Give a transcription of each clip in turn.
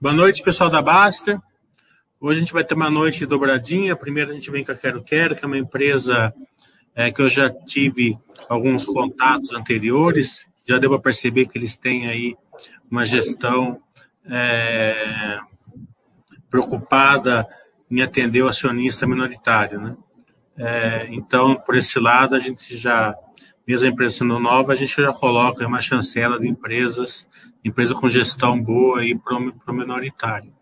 Boa noite, pessoal da Baster. Hoje a gente vai ter uma noite dobradinha. Primeiro a gente vem com a Quero Quero, que é uma empresa é, que eu já tive alguns contatos anteriores. Já para perceber que eles têm aí uma gestão é, preocupada em atender o acionista minoritário, né? É, então, por esse lado, a gente já, mesmo a empresa sendo nova, a gente já coloca uma chancela de empresas empresa com gestão boa e minoritário.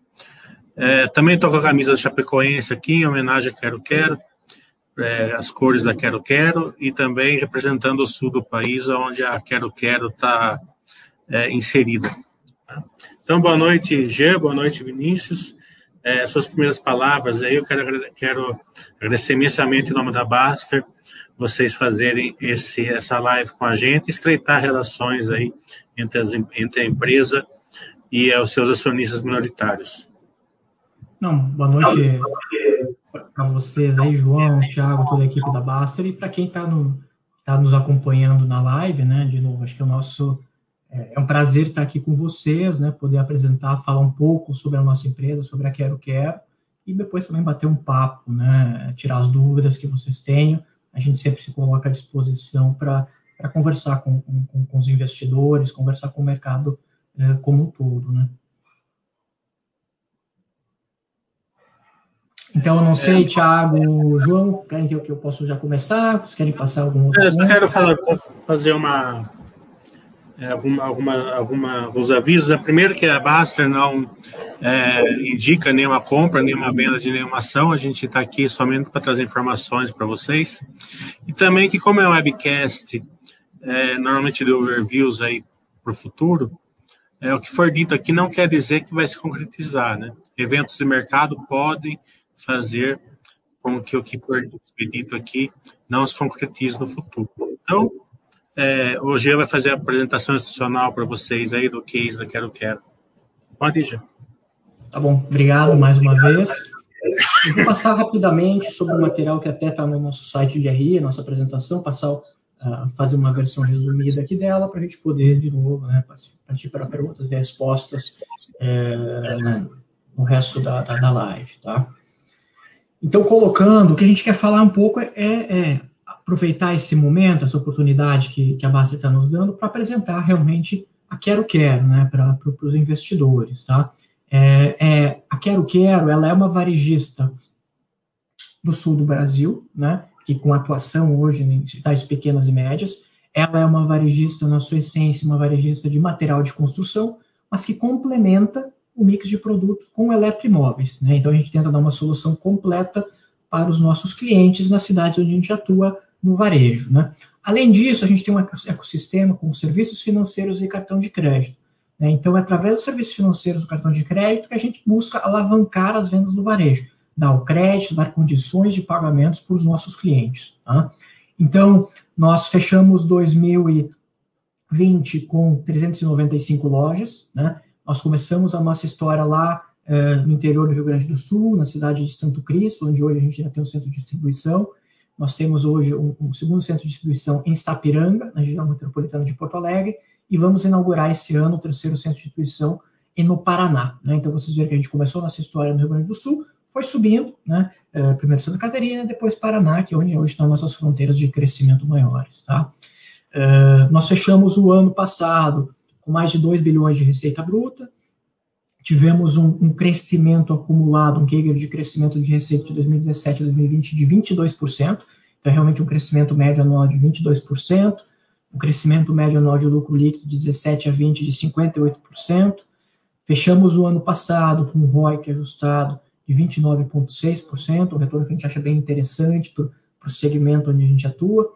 É, também estou com a camisa da Chapecoense aqui, em homenagem a Quero Quero, é, as cores da Quero Quero, e também representando o sul do país, onde a Quero Quero está é, inserida. Então, boa noite, Gê, boa noite, Vinícius. É, suas primeiras palavras aí, eu quero, quero agradecer imensamente em nome da Baster, vocês fazerem esse, essa live com a gente, estreitar relações aí entre, as, entre a empresa e os seus acionistas minoritários. Não, boa noite para vocês aí, João, Thiago, toda a equipe da Baster e para quem está no, tá nos acompanhando na live, né? De novo, acho que é o nosso é, é um prazer estar aqui com vocês, né? Poder apresentar, falar um pouco sobre a nossa empresa, sobre a Quero Quero e depois também bater um papo, né? Tirar as dúvidas que vocês tenham a gente sempre se coloca à disposição para conversar com, com, com, os investidores, conversar com o mercado é, como um todo, né? Então, eu não sei, é, Thiago, João, querem que eu, que eu possa já começar? Vocês querem passar algum outro? Eu quero falar, fazer uma, é, alguma, alguma, alguma, alguns avisos. A primeira que a Baster não é, indica nenhuma compra, nenhuma venda de nenhuma ação. A gente está aqui somente para trazer informações para vocês. E também que como é um webcast, é, normalmente de overviews aí para o futuro, é, o que for dito aqui não quer dizer que vai se concretizar, né? Eventos de mercado podem fazer com que o que for dito aqui não se concretize no futuro. Então, é, o G vai fazer a apresentação institucional para vocês aí do case da Quero Quero. Pode G. Tá bom, obrigado mais uma vez. Eu vou passar rapidamente sobre o material que até está no nosso site de RI, nossa apresentação, passar, fazer uma versão resumida aqui dela para a gente poder, de novo, né, partir para perguntas e respostas é, no resto da, da, da, live, tá? Então, colocando, o que a gente quer falar um pouco é, é aproveitar esse momento, essa oportunidade que, que a base está nos dando para apresentar realmente a Quero Quero, né, para os investidores, tá? É, é, a Quero Quero, ela é uma varejista do sul do Brasil, né, que com atuação hoje em cidades pequenas e médias, ela é uma varejista, na sua essência, uma varejista de material de construção, mas que complementa o mix de produtos com eletroimóveis, né, então a gente tenta dar uma solução completa para os nossos clientes nas cidades onde a gente atua no varejo. Né? Além disso, a gente tem um ecossistema com serviços financeiros e cartão de crédito. Né? Então, é através dos serviços financeiros do cartão de crédito que a gente busca alavancar as vendas do varejo, dar o crédito, dar condições de pagamentos para os nossos clientes. Tá? Então, nós fechamos 2020 com 395 lojas. Né? Nós começamos a nossa história lá eh, no interior do Rio Grande do Sul, na cidade de Santo Cristo, onde hoje a gente já tem um centro de distribuição. Nós temos hoje um, um, segundo centro de distribuição em Sapiranga, na região metropolitana de Porto Alegre, e vamos inaugurar esse ano o terceiro centro de distribuição no Paraná. Né? Então, vocês viram que a gente começou nossa história no Rio Grande do Sul, foi subindo, né? Uh, primeiro Santa Catarina, depois Paraná, que é onde hoje estão nossas fronteiras de crescimento maiores. Tá? Uh, nós fechamos o ano passado com mais de 2 bilhões de receita bruta, tivemos um, um, crescimento acumulado, um CAGR de crescimento de receita de 2017 a 2020 de 22%, então é realmente um crescimento médio anual de 22%, um crescimento médio anual de lucro líquido de 17 a 20 de 58%, fechamos o ano passado com um ROIC ajustado de 29,6%, um retorno que a gente acha bem interessante para o segmento onde a gente atua,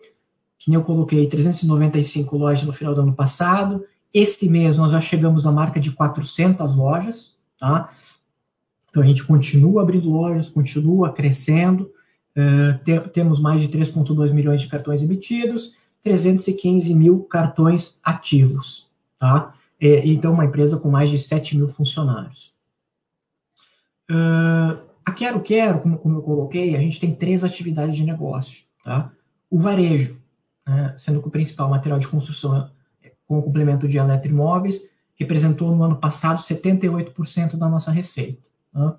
que nem eu coloquei 395 lojas no final do ano passado, este mês nós já chegamos à marca de 400 lojas, tá? Então a gente continua abrindo lojas, continua crescendo, uh, te, temos mais de 3,2 milhões de cartões emitidos, 315 mil cartões ativos, tá? É, então uma empresa com mais de 7 mil funcionários. Uh, a Quero Quero, como, como, eu coloquei, a gente tem três atividades de negócio, tá? O varejo, né, sendo que o principal material de construção com o complemento de eletroimóveis. representou no ano passado 78% da nossa receita. Né?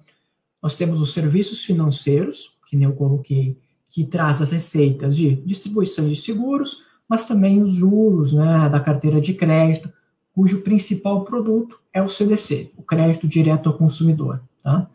Nós temos os serviços financeiros, que nem eu coloquei, que traz as receitas de distribuição de seguros, mas também os juros né, da carteira de crédito, cujo principal produto é o CDC, o crédito direto ao consumidor. Tá?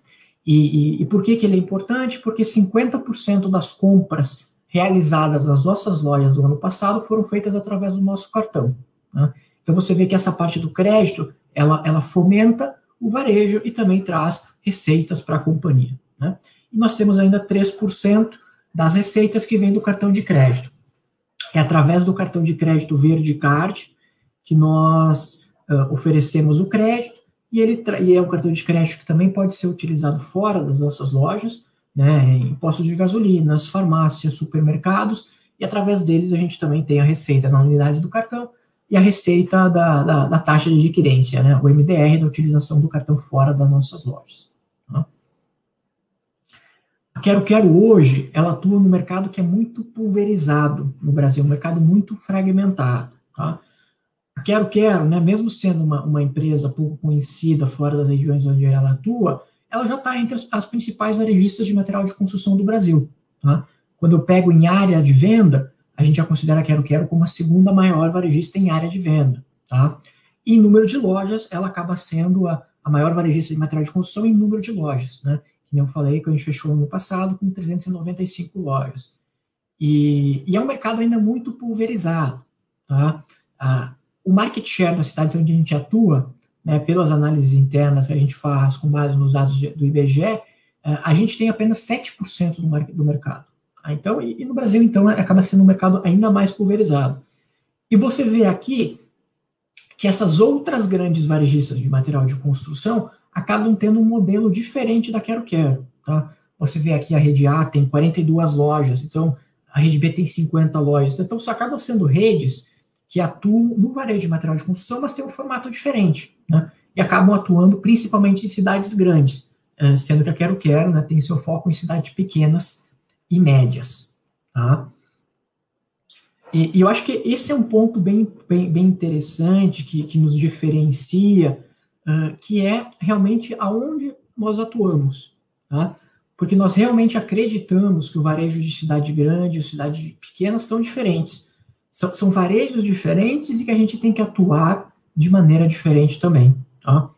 E, e, e por que, que ele é importante? Porque 50% das compras realizadas nas nossas lojas do ano passado foram feitas através do nosso cartão. Né? Então você vê que essa parte do crédito, ela, ela fomenta o varejo e também traz receitas para a companhia. Né? E nós temos ainda 3% das receitas que vêm do cartão de crédito. É através do cartão de crédito Verde Card que nós uh, oferecemos o crédito e ele e é um cartão de crédito que também pode ser utilizado fora das nossas lojas, né, em postos de gasolinas, farmácias, supermercados, e através deles a gente também tem a receita na unidade do cartão e a receita da, da, da taxa de adquirência, né, o MDR da utilização do cartão fora das nossas lojas. A Quero Quero hoje, ela atua no mercado que é muito pulverizado no Brasil, um mercado muito fragmentado. Tá? Quero Quero, né, mesmo sendo uma, uma empresa pouco conhecida fora das regiões onde ela atua, ela já está entre as, as, principais varejistas de material de construção do Brasil. Tá? Quando eu pego em área de venda, a gente já considera a Quero Quero como a segunda maior varejista em área de venda. Tá? E em número de lojas, ela acaba sendo a, a maior varejista de material de construção em número de lojas. Né? que eu falei, que a gente fechou no ano passado com 395 lojas. E, e é um mercado ainda muito pulverizado. Tá? Ah, o market share da cidade onde a gente atua, né, pelas análises internas que a gente faz com base nos dados do IBGE, ah, a gente tem apenas 7% do, do mercado. Ah, então, e, no Brasil, então, acaba sendo um mercado ainda mais pulverizado. E você vê aqui que essas outras grandes varejistas de material de construção acabam tendo um modelo diferente da Quero Quero, tá? Você vê aqui a rede A tem 42 lojas, então a rede B tem 50 lojas. Então, isso acaba sendo redes que atuam no varejo de material de construção, mas tem um formato diferente, né? E acabam atuando principalmente em cidades grandes, eh, sendo que a Quero Quero né, tem seu foco em cidades pequenas e médias, tá? E, e eu acho que esse é um ponto bem, bem, bem interessante que, que nos diferencia uh, que é realmente aonde nós atuamos, tá? Porque nós realmente acreditamos que o varejo de cidade grande e cidade pequena são diferentes. São, são varejos diferentes e que a gente tem que atuar de maneira diferente também, tá?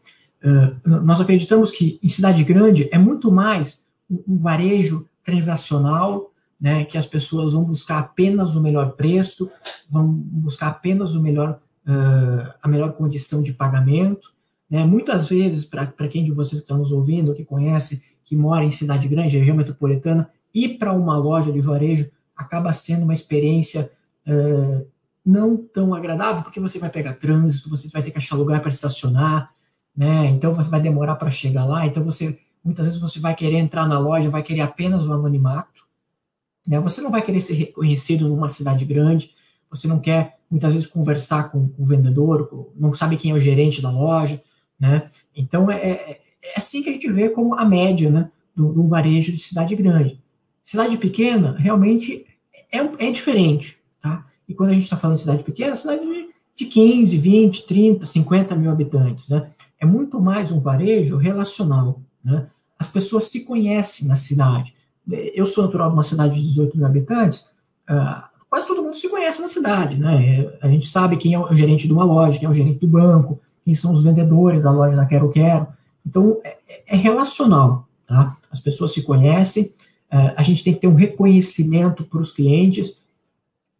Uh, nós acreditamos que em cidade grande é muito mais um, varejo transacional, né, que as pessoas vão buscar apenas o melhor preço, vão buscar apenas o melhor, uh, a melhor condição de pagamento, né? Muitas vezes, para quem de vocês que está nos ouvindo, que conhece, que mora em cidade grande, região metropolitana, ir para uma loja de varejo acaba sendo uma experiência uh, não tão agradável, porque você vai pegar trânsito, você vai ter que achar lugar para estacionar, né? Então você vai demorar para chegar lá, então você muitas vezes você vai querer entrar na loja, vai querer apenas o anonimato, né? Você não vai querer ser reconhecido numa cidade grande, você não quer muitas vezes conversar com, com o vendedor, não sabe quem é o gerente da loja, né? Então, é, é, é, assim que a gente vê como a média né, do, do varejo de cidade grande. Cidade pequena, realmente, é, é diferente. Tá? E quando a gente está falando de cidade pequena, cidade de, de 15, 20, 30, 50 mil habitantes. Né? É muito mais um varejo relacional. Né? As pessoas se conhecem na cidade. Eu sou natural de uma cidade de 18 mil habitantes, uh, quase todo mundo se conhece na cidade. Né? A gente sabe quem é o gerente de uma loja, quem é o gerente do banco, quem são os vendedores da loja da Quero Quero. Então, é, é relacional, tá? As pessoas se conhecem, é, a gente tem que ter um reconhecimento para os clientes,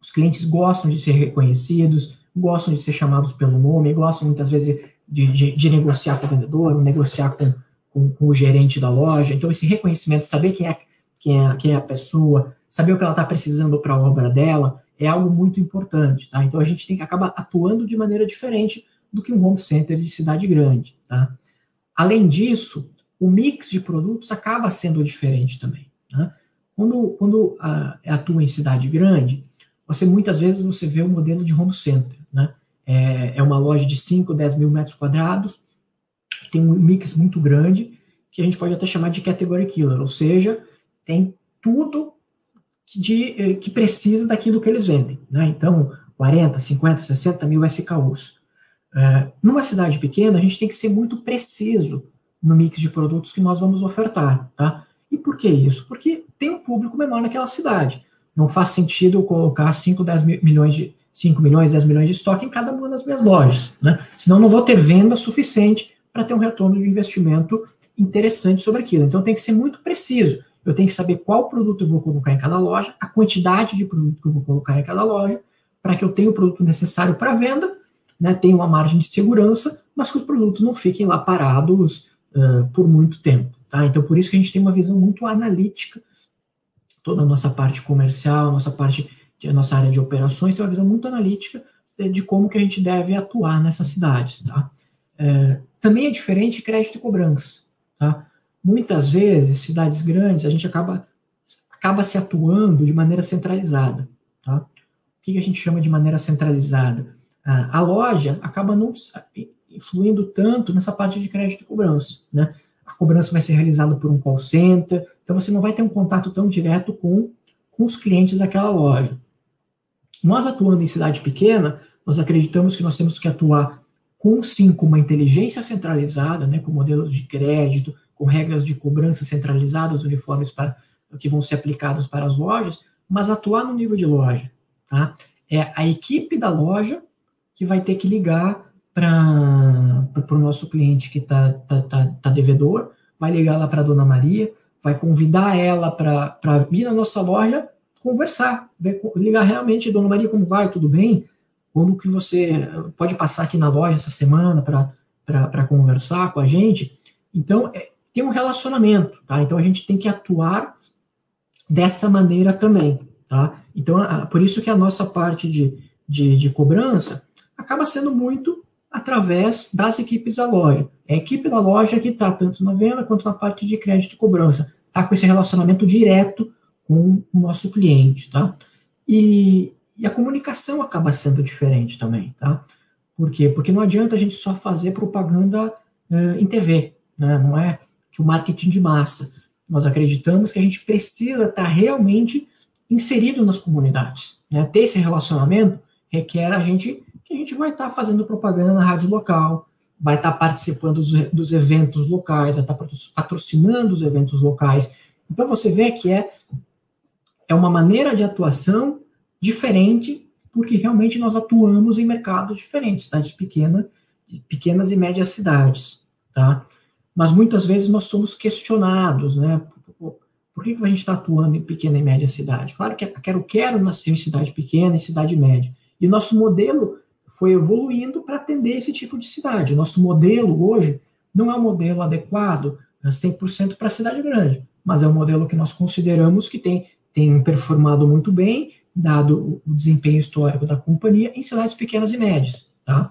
os clientes gostam de ser reconhecidos, gostam de ser chamados pelo nome, gostam muitas vezes de, de, de negociar com o vendedor, negociar com, com, com, o gerente da loja. Então, esse reconhecimento, saber quem é, quem é, quem é a pessoa, saber o que ela está precisando para a obra dela, é algo muito importante. Tá? Então, a gente tem que acabar atuando de maneira diferente do que um home center de cidade grande. Tá? Além disso, o mix de produtos acaba sendo diferente também. Tá? Quando, quando a, atua em cidade grande, você muitas vezes você vê o modelo de home center. Né? É, é uma loja de 5, 10 mil metros quadrados, tem um mix muito grande, que a gente pode até chamar de category killer, ou seja, tem tudo que, de, eh, que precisa daquilo que eles vendem. Né? Então, 40, 50, 60 mil SKUs. É, numa cidade pequena, a gente tem que ser muito preciso no mix de produtos que nós vamos ofertar, tá? E por que isso? Porque tem um público menor naquela cidade. Não faz sentido colocar 5, 10 milhões de 5 milhões, 10 milhões de estoque em cada uma das minhas lojas, né? Senão não vou ter venda suficiente para ter um retorno de investimento interessante sobre aquilo. Então tem que ser muito preciso. Eu tenho que saber qual produto eu vou colocar em cada loja, a quantidade de produto que eu vou colocar em cada loja, para que eu tenha o produto necessário para venda, né, tenha uma margem de segurança, mas que os produtos não fiquem lá parados uh, por muito tempo. Tá? Então, por isso que a gente tem uma visão muito analítica, toda a nossa parte comercial, nossa parte, a nossa área de operações, tem uma visão muito analítica de, de como que a gente deve atuar nessas cidades. Tá? É, também é diferente crédito e cobrança. Tá? Muitas vezes, cidades grandes, a gente acaba, acaba se atuando de maneira centralizada. Tá? O que a gente chama de maneira centralizada? A, a loja acaba não influindo tanto nessa parte de crédito e cobrança. Né? A cobrança vai ser realizada por um call center, então você não vai ter um contato tão direto com, com os clientes daquela loja. Nós atuando em cidade pequena, nós acreditamos que nós temos que atuar com sim com uma inteligência centralizada, né, com modelos de crédito, com regras de cobrança centralizadas, uniformes para que vão ser aplicados para as lojas, mas atuar no nível de loja, tá? É a equipe da loja que vai ter que ligar para o nosso cliente que está tá, tá, tá devedor, vai ligar lá para a dona Maria, vai convidar ela para vir na nossa loja conversar, ligar realmente, dona Maria, como vai, tudo bem? como que você pode passar aqui na loja essa semana para conversar com a gente. Então, é, tem um relacionamento, tá? Então, a gente tem que atuar dessa maneira também, tá? Então, a, por isso que a nossa parte de, de, de, cobrança acaba sendo muito através das equipes da loja. É a equipe da loja que está tanto na venda quanto na parte de crédito e cobrança. Está com esse relacionamento direto com o nosso cliente, tá? E, e a comunicação acaba sendo diferente também, tá? Por quê? Porque não adianta a gente só fazer propaganda uh, em TV, né? Não é que o marketing de massa. Nós acreditamos que a gente precisa estar realmente inserido nas comunidades, né? Ter esse relacionamento requer a gente que a gente vai estar fazendo propaganda na rádio local, vai estar participando dos, dos eventos locais, vai estar patrocinando os eventos locais. Então você vê que é é uma maneira de atuação diferente, porque realmente nós atuamos em mercados diferentes, cidades pequenas, pequenas e médias cidades, tá? Mas muitas vezes nós somos questionados, né? Por que, que a gente está atuando em pequena e média cidade? Claro que a Quero Quero nasceu em cidade pequena e cidade média. E nosso modelo foi evoluindo para atender esse tipo de cidade. Nosso modelo hoje não é um modelo adequado 100% para a cidade grande, mas é um modelo que nós consideramos que tem, tem performado muito bem dado o desempenho histórico da companhia em cidades pequenas e médias, tá?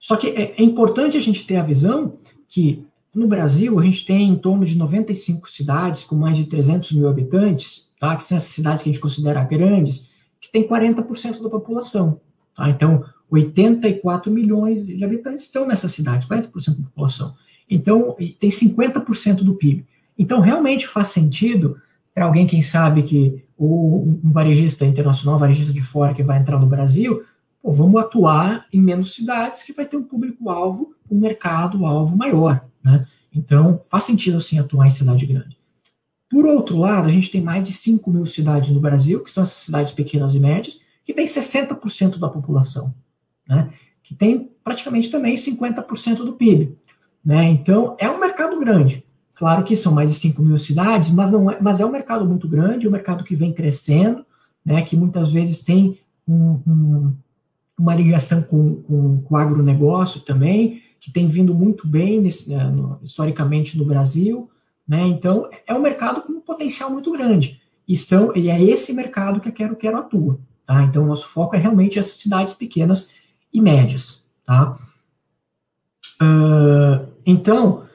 Só que é, é importante a gente ter a visão que no Brasil a gente tem em torno de 95 cidades com mais de 300 mil habitantes, tá? Que são essas cidades que a gente considera grandes, que tem 40% da população, tá? Então, 84 milhões de habitantes estão nessas cidades, 40% da população. Então, tem 50% do PIB. Então, realmente faz sentido para alguém, quem sabe, que ou um varejista internacional, varejista de fora que vai entrar no Brasil, pô, vamos atuar em menos cidades que vai ter um público-alvo, um mercado-alvo maior, né? Então, faz sentido, sim, atuar em cidade grande. Por outro lado, a gente tem mais de 5 mil cidades no Brasil, que são essas cidades pequenas e médias, que tem 60% da população, né? Que tem praticamente também 50% do PIB, né? Então, é um mercado grande. Claro que são mais de 5 mil cidades, mas, não é, mas é um mercado muito grande, um mercado que vem crescendo, né, que muitas vezes tem um, um, uma ligação com, com, com, o agronegócio também, que tem vindo muito bem nesse, né, no, historicamente no Brasil. Né, então, é um mercado com um potencial muito grande. E, são, e é esse mercado que a Quero Quero atua. Tá? Então, o nosso foco é realmente essas cidades pequenas e médias. Tá? Uh, então,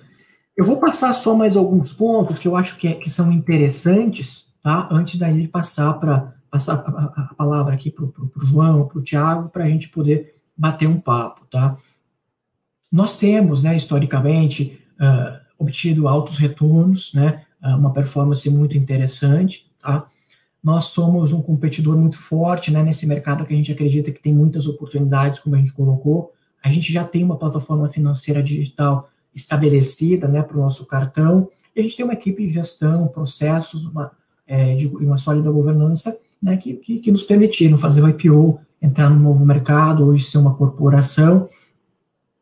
eu vou passar só mais alguns pontos que eu acho que, é, que são interessantes, tá? Antes daí de passar para passar a, a, palavra aqui para o João, para o Tiago, para a gente poder bater um papo, tá? Nós temos, né, historicamente, uh, obtido altos retornos, né, uh, uma performance muito interessante, tá? Nós somos um competidor muito forte, né, nesse mercado que a gente acredita que tem muitas oportunidades, como a gente colocou, a gente já tem uma plataforma financeira digital estabelecida né, para o nosso cartão, e a gente tem uma equipe de gestão, processos, uma, é, de uma sólida governança né, que, que, que, nos permitiram fazer o IPO, entrar no novo mercado, hoje ser uma corporação,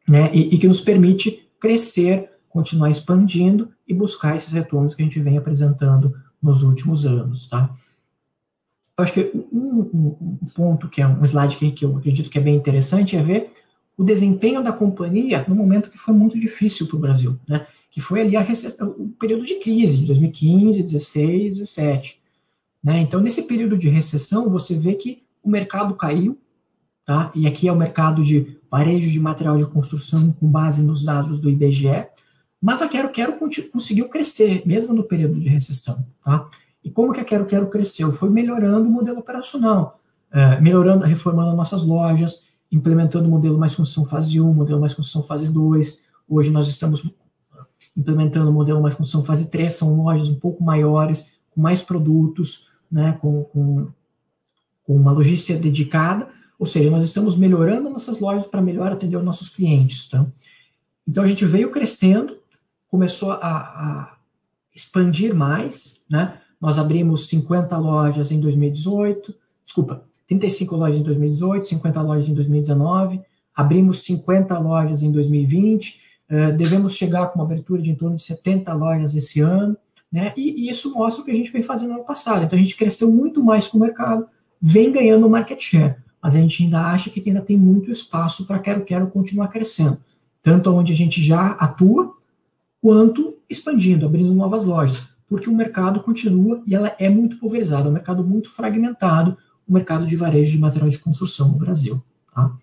né, e, e que nos permite crescer, continuar expandindo e buscar esses retornos que a gente vem apresentando nos últimos anos, tá? Eu acho que um, um, ponto que é um slide que, que eu acredito que é bem interessante é ver o desempenho da companhia no momento que foi muito difícil para o Brasil, né? Que foi ali a o período de crise de 2015, 16, 17. Né? Então, nesse período de recessão, você vê que o mercado caiu, tá? E aqui é o mercado de varejo de material de construção com base nos dados do IBGE, mas a Quero Quero conseguiu crescer, mesmo no período de recessão, tá? E como que a Quero Quero cresceu? Foi melhorando o modelo operacional, é, melhorando, reformando nossas lojas, implementando o modelo mais construção fase 1, modelo mais construção fase 2. Hoje nós estamos implementando o modelo mais construção fase 3, são lojas um pouco maiores, com mais produtos, né, com, com, com uma logística dedicada, ou seja, nós estamos melhorando nossas lojas para melhor atender os nossos clientes. Tá? Então a gente veio crescendo, começou a, a expandir mais, né? Nós abrimos 50 lojas em 2018, desculpa, 35 lojas em 2018, 50 lojas em 2019, abrimos 50 lojas em 2020, uh, devemos chegar com uma abertura de em torno de 70 lojas esse ano, né? E, e, isso mostra o que a gente vem fazendo no ano passado. Então a gente cresceu muito mais com o mercado, vem ganhando market share, mas a gente ainda acha que ainda tem muito espaço para quero quero continuar crescendo, tanto onde a gente já atua, quanto expandindo, abrindo novas lojas porque o mercado continua e ela é muito pulverizada, é um mercado muito fragmentado, o mercado de varejo de material de construção no Brasil. Tá?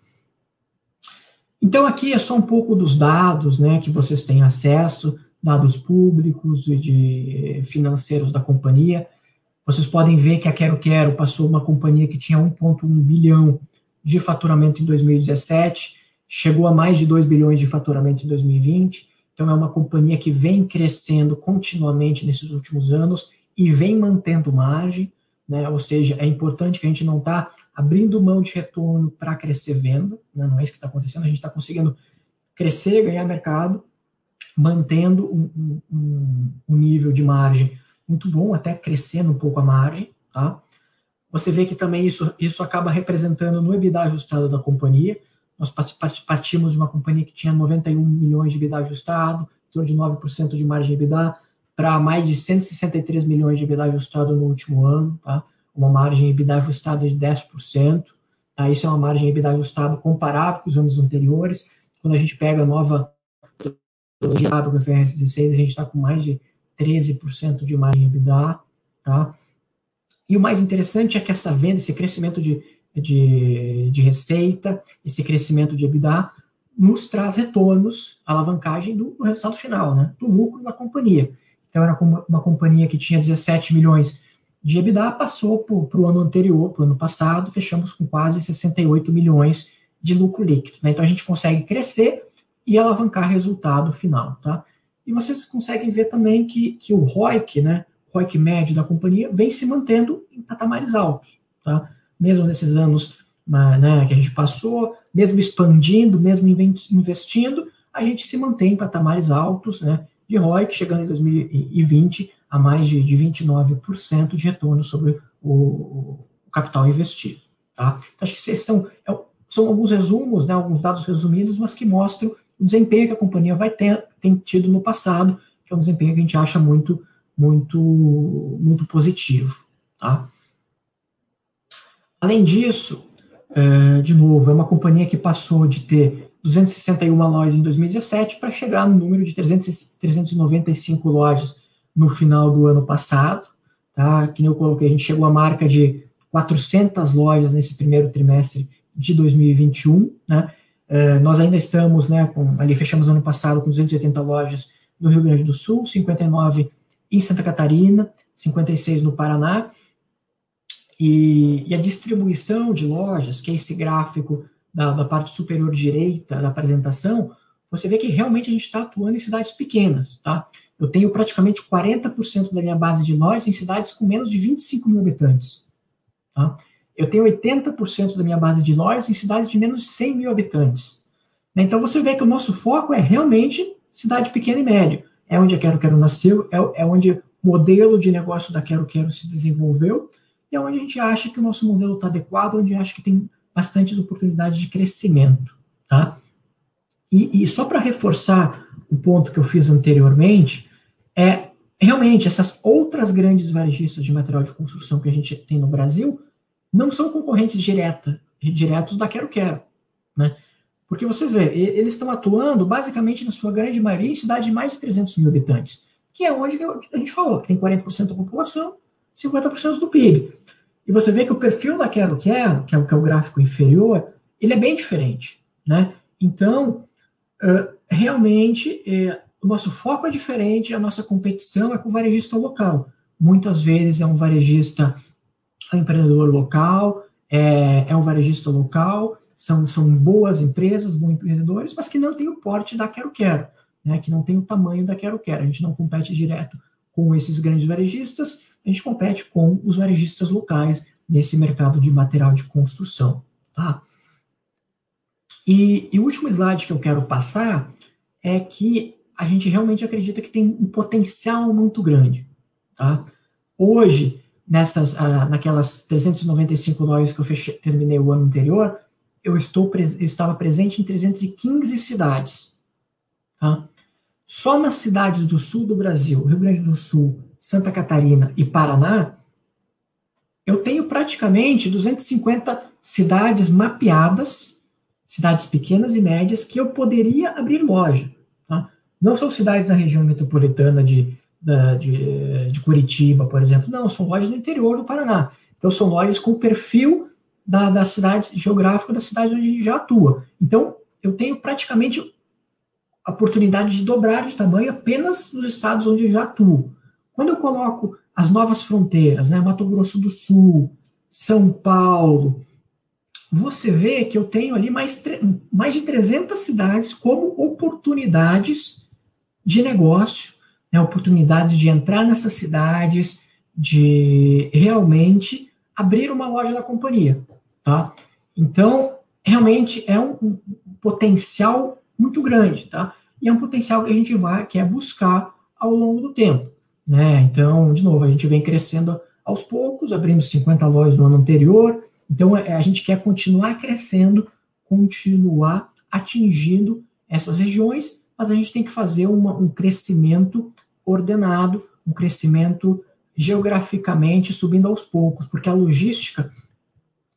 Então, aqui é só um pouco dos dados né, que vocês têm acesso, dados públicos e de financeiros da companhia. Vocês podem ver que a Quero Quero passou uma companhia que tinha 1,1 bilhão de faturamento em 2017, chegou a mais de 2 bilhões de faturamento em 2020, então, é uma companhia que vem crescendo continuamente nesses últimos anos e vem mantendo margem, né? ou seja, é importante que a gente não está abrindo mão de retorno para crescer venda, né? não é isso que está acontecendo, a gente está conseguindo crescer, ganhar mercado, mantendo um, um, um, nível de margem muito bom, até crescendo um pouco a margem, tá? Você vê que também isso, isso acaba representando no EBITDA ajustado da companhia, nós partimos de uma companhia que tinha 91 milhões de EBITDA ajustado, em torno de 9% de margem de EBITDA, para mais de 163 milhões de EBITDA ajustado no último ano, tá? uma margem EBITDA ajustada de 10%. Tá? Isso é uma margem EBITDA ajustada comparável com os anos anteriores. Quando a gente pega a nova metodologia do FRS 16, a gente está com mais de 13% de margem EBITDA. Tá? E o mais interessante é que essa venda, esse crescimento de de, de receita, esse crescimento de EBITDA, nos traz retornos, alavancagem do, do resultado final, né, do lucro da companhia. Então, era uma, uma companhia que tinha 17 milhões de EBITDA, passou para o ano anterior, para o ano passado, fechamos com quase 68 milhões de lucro líquido. Né? Então, a gente consegue crescer e alavancar resultado final. Tá? E vocês conseguem ver também que, que o ROIC, né, ROIC médio da companhia, vem se mantendo em patamares altos. Tá? Mesmo nesses anos né, que a gente passou, mesmo expandindo, mesmo investindo, a gente se mantém em patamares altos né, de ROIC, chegando em 2020 a mais de, de 29% de retorno sobre o, o capital investido. Tá? Então, acho que esses são, é são alguns resumos, né, alguns dados resumidos, mas que mostram o desempenho que a companhia vai ter tem tido no passado, que é um desempenho que a gente acha muito, muito, muito positivo. Tá? Além disso, é, de novo, é uma companhia que passou de ter 261 lojas em 2017 para chegar no número de 300, 395 lojas no final do ano passado. Tá? Que eu coloquei, a gente chegou à marca de 400 lojas nesse primeiro trimestre de 2021. Né? É, nós ainda estamos, né, com, ali fechamos ano passado com 280 lojas no Rio Grande do Sul, 59 em Santa Catarina, 56 no Paraná, e, e, a distribuição de lojas, que é esse gráfico da, da parte superior direita da apresentação, você vê que realmente a gente está atuando em cidades pequenas, tá? Eu tenho praticamente 40% da minha base de lojas em cidades com menos de 25 mil habitantes, tá? Eu tenho 80% da minha base de lojas em cidades de menos de 100 mil habitantes. Né? Então você vê que o nosso foco é realmente cidade pequena e média. É onde a Quero Quero nasceu, é, é onde o modelo de negócio da Quero Quero se desenvolveu, e é onde a gente acha que o nosso modelo está adequado, onde acha que tem bastantes oportunidades de crescimento. Tá? E, e só para reforçar o ponto que eu fiz anteriormente, é realmente essas outras grandes varejistas de material de construção que a gente tem no Brasil não são concorrentes direta, diretos da Quero Quero. Né? Porque você vê, eles estão atuando basicamente na sua grande maioria em cidades de mais de 300 mil habitantes, que é onde a gente falou, que tem 40% da população, 50% do PIB. E você vê que o perfil da Quero Quero, que é o, que é o gráfico inferior, ele é bem diferente. Né? Então, realmente, o nosso foco é diferente, a nossa competição é com o varejista local. Muitas vezes é um varejista é um empreendedor local, é, é um varejista local, são, são boas empresas, bons empreendedores, mas que não tem o porte da Quero Quero, né, que não tem o tamanho da Quero Quero. A gente não compete direto com esses grandes varejistas, a gente compete com os varejistas locais nesse mercado de material de construção. Tá? E, e o último slide que eu quero passar é que a gente realmente acredita que tem um potencial muito grande. Tá? Hoje, nessas, ah, naquelas 395 lojas que eu fechei, terminei o ano anterior, eu, estou, eu estava presente em 315 cidades. Tá? Só nas cidades do sul do Brasil, Rio Grande do Sul, Santa Catarina e Paraná, eu tenho praticamente 250 cidades mapeadas, cidades pequenas e médias, que eu poderia abrir loja. Tá? Não são cidades da região metropolitana de da, de, de, Curitiba, por exemplo. Não, são lojas no interior do Paraná. Então, são lojas com perfil da, da cidade geográfica da cidade onde a gente já atua. Então, eu tenho praticamente a oportunidade de dobrar de tamanho apenas nos estados onde eu já atuo. Quando eu coloco as novas fronteiras, né, Mato Grosso do Sul, São Paulo, você vê que eu tenho ali mais, mais de 300 cidades como oportunidades de negócio né, oportunidades de entrar nessas cidades, de realmente abrir uma loja da companhia, tá? Então, realmente é um, um potencial muito grande, tá? E é um potencial que a gente vai, quer buscar ao longo do tempo, né? Então, de novo, a gente vem crescendo aos poucos, abrimos 50 lojas no ano anterior, então é, a gente quer continuar crescendo, continuar atingindo essas regiões mas a gente tem que fazer uma, um crescimento ordenado, um crescimento geograficamente subindo aos poucos, porque a logística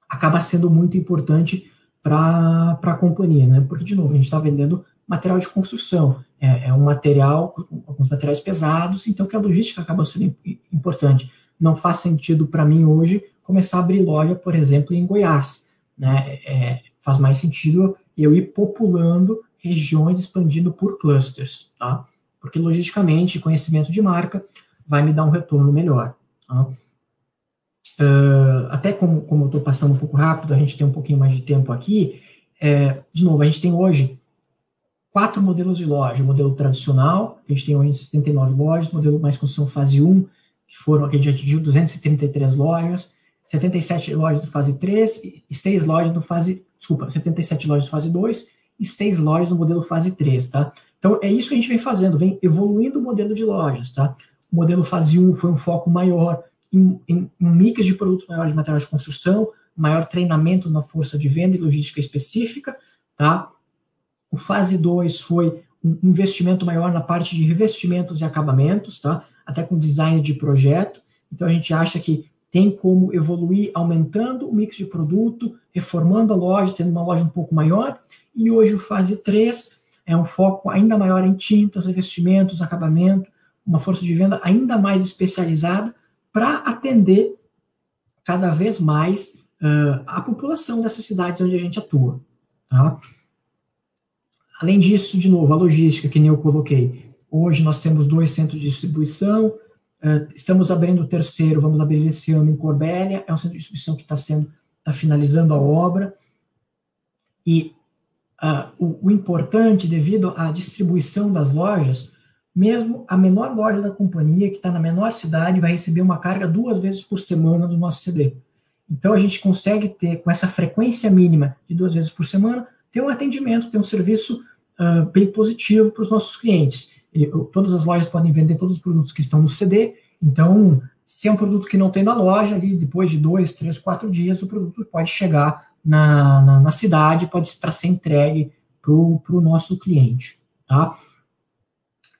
acaba sendo muito importante para a companhia, né? Porque, de novo, a gente está vendendo material de construção, é, é, um material, alguns materiais pesados, então que a logística acaba sendo importante. Não faz sentido para mim hoje começar a abrir loja, por exemplo, em Goiás, né? É, faz mais sentido eu ir populando regiões expandindo por clusters, tá? Porque logisticamente, conhecimento de marca vai me dar um retorno melhor. Tá? Uh, até como, como eu estou passando um pouco rápido, a gente tem um pouquinho mais de tempo aqui. É, de novo, a gente tem hoje quatro modelos de loja. O modelo tradicional, que a gente tem hoje 79 lojas, modelo mais construção fase 1, que foram, que a gente atingiu 233 lojas, 77 lojas do fase 3 e 6 lojas do fase, desculpa, 77 lojas do fase 2 e seis lojas no modelo fase 3, tá? Então, é isso que a gente vem fazendo, vem evoluindo o modelo de lojas, tá? O modelo fase 1 foi um foco maior em, em, em mix de produtos maior de material de construção, maior treinamento na força de venda e logística específica, tá? O fase 2 foi um investimento maior na parte de revestimentos e acabamentos, tá? Até com design de projeto. Então, a gente acha que tem como evoluir aumentando o mix de produto, reformando a loja, tendo uma loja um pouco maior e hoje o fase 3 é um foco ainda maior em tintas, revestimentos, acabamento, uma força de venda ainda mais especializada para atender cada vez mais uh, a população dessas cidades onde a gente atua. Tá? Além disso, de novo, a logística, que nem eu coloquei. Hoje nós temos dois centros de distribuição, uh, estamos abrindo o terceiro, vamos abrir esse ano em Corbélia, é um centro de distribuição que está sendo, está finalizando a obra, e ah, o, o, importante, devido à distribuição das lojas, mesmo a menor loja da companhia, que está na menor cidade, vai receber uma carga duas vezes por semana do nosso CD. Então, a gente consegue ter, com essa frequência mínima de duas vezes por semana, ter um atendimento, ter um serviço uh, bem positivo para os nossos clientes. E, todas as lojas podem vender todos os produtos que estão no CD, então, se é um produto que não tem na loja, ali, depois de dois, três, quatro dias, o produto pode chegar na, na, na cidade, pode para ser entregue para o nosso cliente. Tá?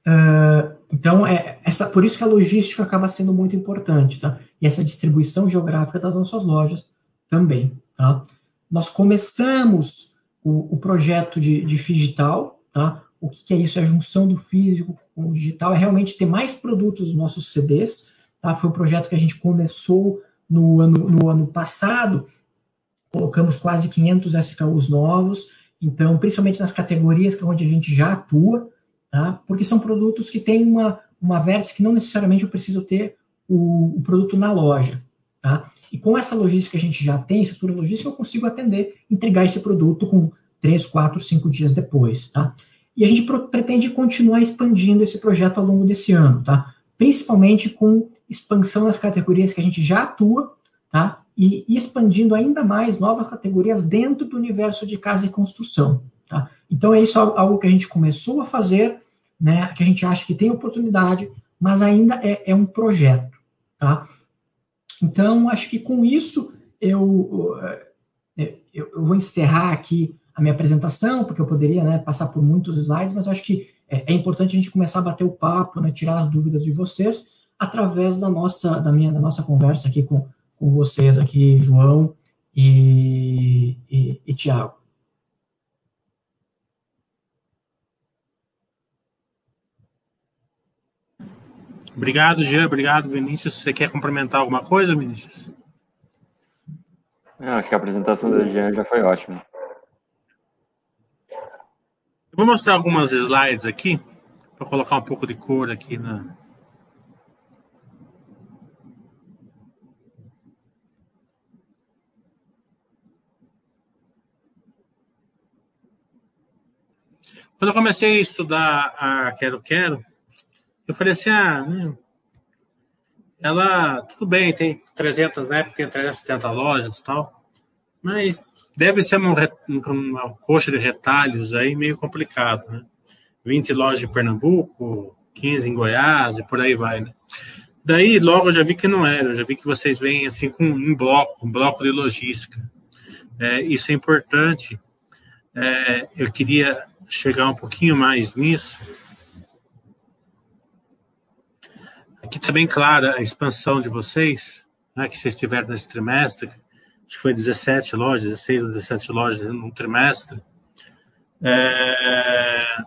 Uh, então, é essa, por isso que a logística acaba sendo muito importante, tá? E essa distribuição geográfica das nossas lojas também, tá? Nós começamos o, o projeto de, de digital, tá? O que, que, é isso? É a junção do físico com o digital, é realmente ter mais produtos nos nossos CDs, tá? Foi um projeto que a gente começou no ano, no ano passado, colocamos quase 500 SKUs novos, então, principalmente nas categorias que é onde a gente já atua, tá? porque são produtos que têm uma, uma vértice que não necessariamente eu preciso ter o, o, produto na loja. Tá? E com essa logística que a gente já tem, estrutura logística, eu consigo atender, entregar esse produto com 3, 4, 5 dias depois. Tá? E a gente pretende continuar expandindo esse projeto ao longo desse ano, tá? principalmente com expansão nas categorias que a gente já atua, tá? e, e expandindo ainda mais novas categorias dentro do universo de casa e construção. Tá? Então, é isso algo que a gente começou a fazer, né, que a gente acha que tem oportunidade, mas ainda é, é um projeto. Tá? Então, acho que com isso eu, eu, eu, vou encerrar aqui a minha apresentação, porque eu poderia né, passar por muitos slides, mas acho que é, é, importante a gente começar a bater o papo, né, tirar as dúvidas de vocês através da nossa, da minha, da nossa conversa aqui com, com vocês aqui, João e, e, e Tiago. Obrigado, Jean. Obrigado, Vinícius. Você quer complementar alguma coisa, Vinícius? Não, acho que a apresentação do Jean já foi ótima. Eu vou mostrar algumas slides aqui, para colocar um pouco de cor aqui na. Quando eu comecei a estudar a Quero Quero, eu falei assim, ah, né, ela, tudo bem, tem 300, né, porque tem 370 lojas e tal, mas deve ser uma, uma coxa de retalhos aí meio complicado, né? 20 lojas em Pernambuco, 15 em Goiás e por aí vai, né? Daí logo eu já vi que não era, eu já vi que vocês vêm assim com um bloco, um bloco de logística. É, isso é importante. É, eu queria chegar um pouquinho mais nisso, Aqui está bem clara a expansão de vocês, né, que vocês tiveram nesse trimestre, acho que foi 17 lojas, 16 ou 17 lojas num trimestre. É,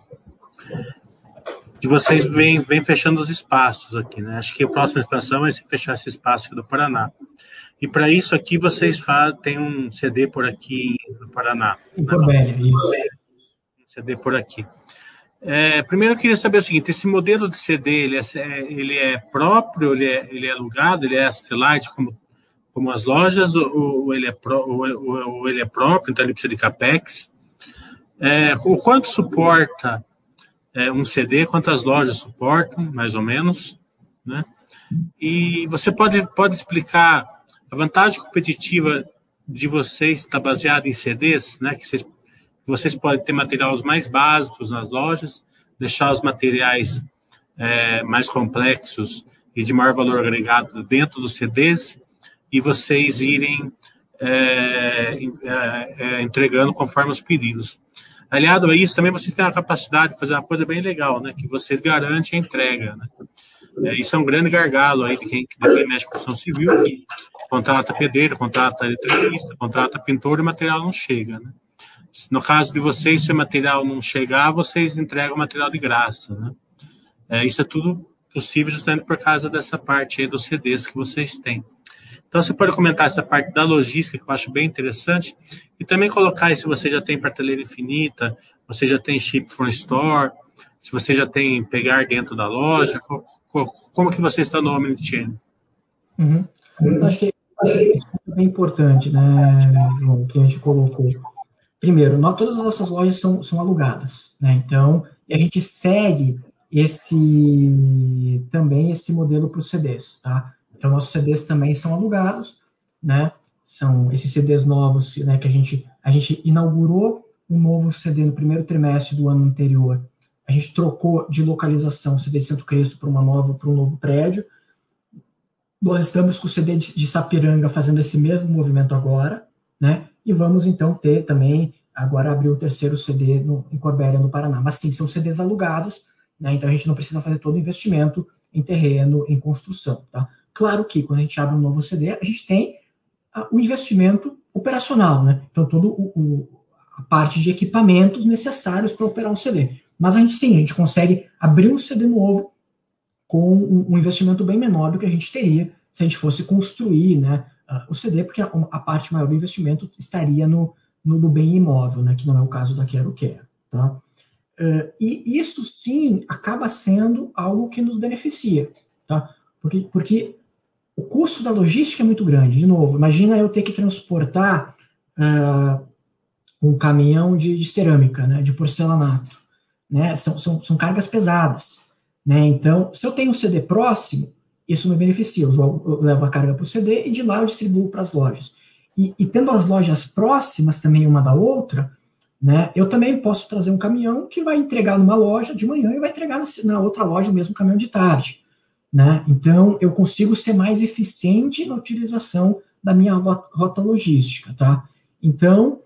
que vocês vêm, vêm fechando os espaços aqui, né? Acho que a próxima expansão vai ser fechar esse espaço aqui do Paraná. E para isso aqui vocês fazem, tem um CD por aqui no Paraná. Também, isso. Um CD por aqui. É, primeiro eu queria saber o seguinte: esse modelo de CD ele é, ele é próprio, ele é, ele é alugado, ele é satellite como, como as lojas, ou, ou ele, é pro, ou, ou, ele é próprio, então ele precisa de capex? É, o quanto suporta é, um CD, quantas lojas suportam, mais ou menos? Né? E você pode, pode explicar a vantagem competitiva de vocês está baseada em CDs, né? Que vocês vocês podem ter materiais mais básicos nas lojas, deixar os materiais é, mais complexos e de maior valor agregado dentro dos CDs e vocês irem é, é, é, entregando conforme os pedidos. Aliado a isso, também vocês têm a capacidade de fazer uma coisa bem legal, né? Que vocês garantem a entrega, né? É, isso é um grande gargalo aí de quem, mexe com construção civil, que contrata pedreiro, contrata eletricista, contrata pintor e o material não chega, né? No caso de vocês, se o material não chegar, vocês entregam o material de graça, né? É, isso é tudo possível justamente por causa dessa parte aí dos CDs que vocês têm. Então, você pode comentar essa parte da logística, que eu acho bem interessante, e também colocar aí se você já tem prateleira infinita, você já tem chip from store, se você já tem pegar dentro da loja, como que você está no Omnichannel? Uhum. Acho que isso é bem importante, né, João, que a gente colocou. Primeiro, nós, todas as nossas lojas são, são alugadas, né? Então, a gente segue esse também esse modelo para os CDs, tá? Então, nossos CDs também são alugados, né? São esses CDs novos, né? Que a gente a gente inaugurou um novo CD no primeiro trimestre do ano anterior. A gente trocou de localização o CD de Santo Cristo para uma nova, para um novo prédio. Nós estamos com o CD de, de Sapiranga fazendo esse mesmo movimento agora, né? E vamos então ter também agora abrir o terceiro CD no, em Corbélia, no Paraná. Mas sim, são CDs alugados, né? Então a gente não precisa fazer todo o investimento em terreno, em construção, tá? Claro que quando a gente abre um novo CD, a gente tem o investimento operacional, né? Então, todo o, o, a parte de equipamentos necessários para operar um CD. Mas a gente sim, a gente consegue abrir um CD novo com um, investimento bem menor do que a gente teria se a gente fosse construir, né, o CD, porque a, a, parte maior do investimento estaria no, no, no, bem imóvel, né, que não é o caso da Quero Quero, tá? Uh, e isso sim acaba sendo algo que nos beneficia, tá? Porque, porque o custo da logística é muito grande. De novo, imagina eu ter que transportar uh, um caminhão de, de, cerâmica, né, de porcelanato. Né, são, são, são cargas pesadas. Né, então, se eu tenho um CD próximo, isso me beneficia. Eu, jogo, eu levo a carga para o CD e de lá eu distribuo para as lojas. E, e, tendo as lojas próximas também uma da outra, né, eu também posso trazer um caminhão que vai entregar numa loja de manhã e vai entregar na, na outra loja o mesmo caminhão de tarde. Né? Então, eu consigo ser mais eficiente na utilização da minha rota logística, tá? Então,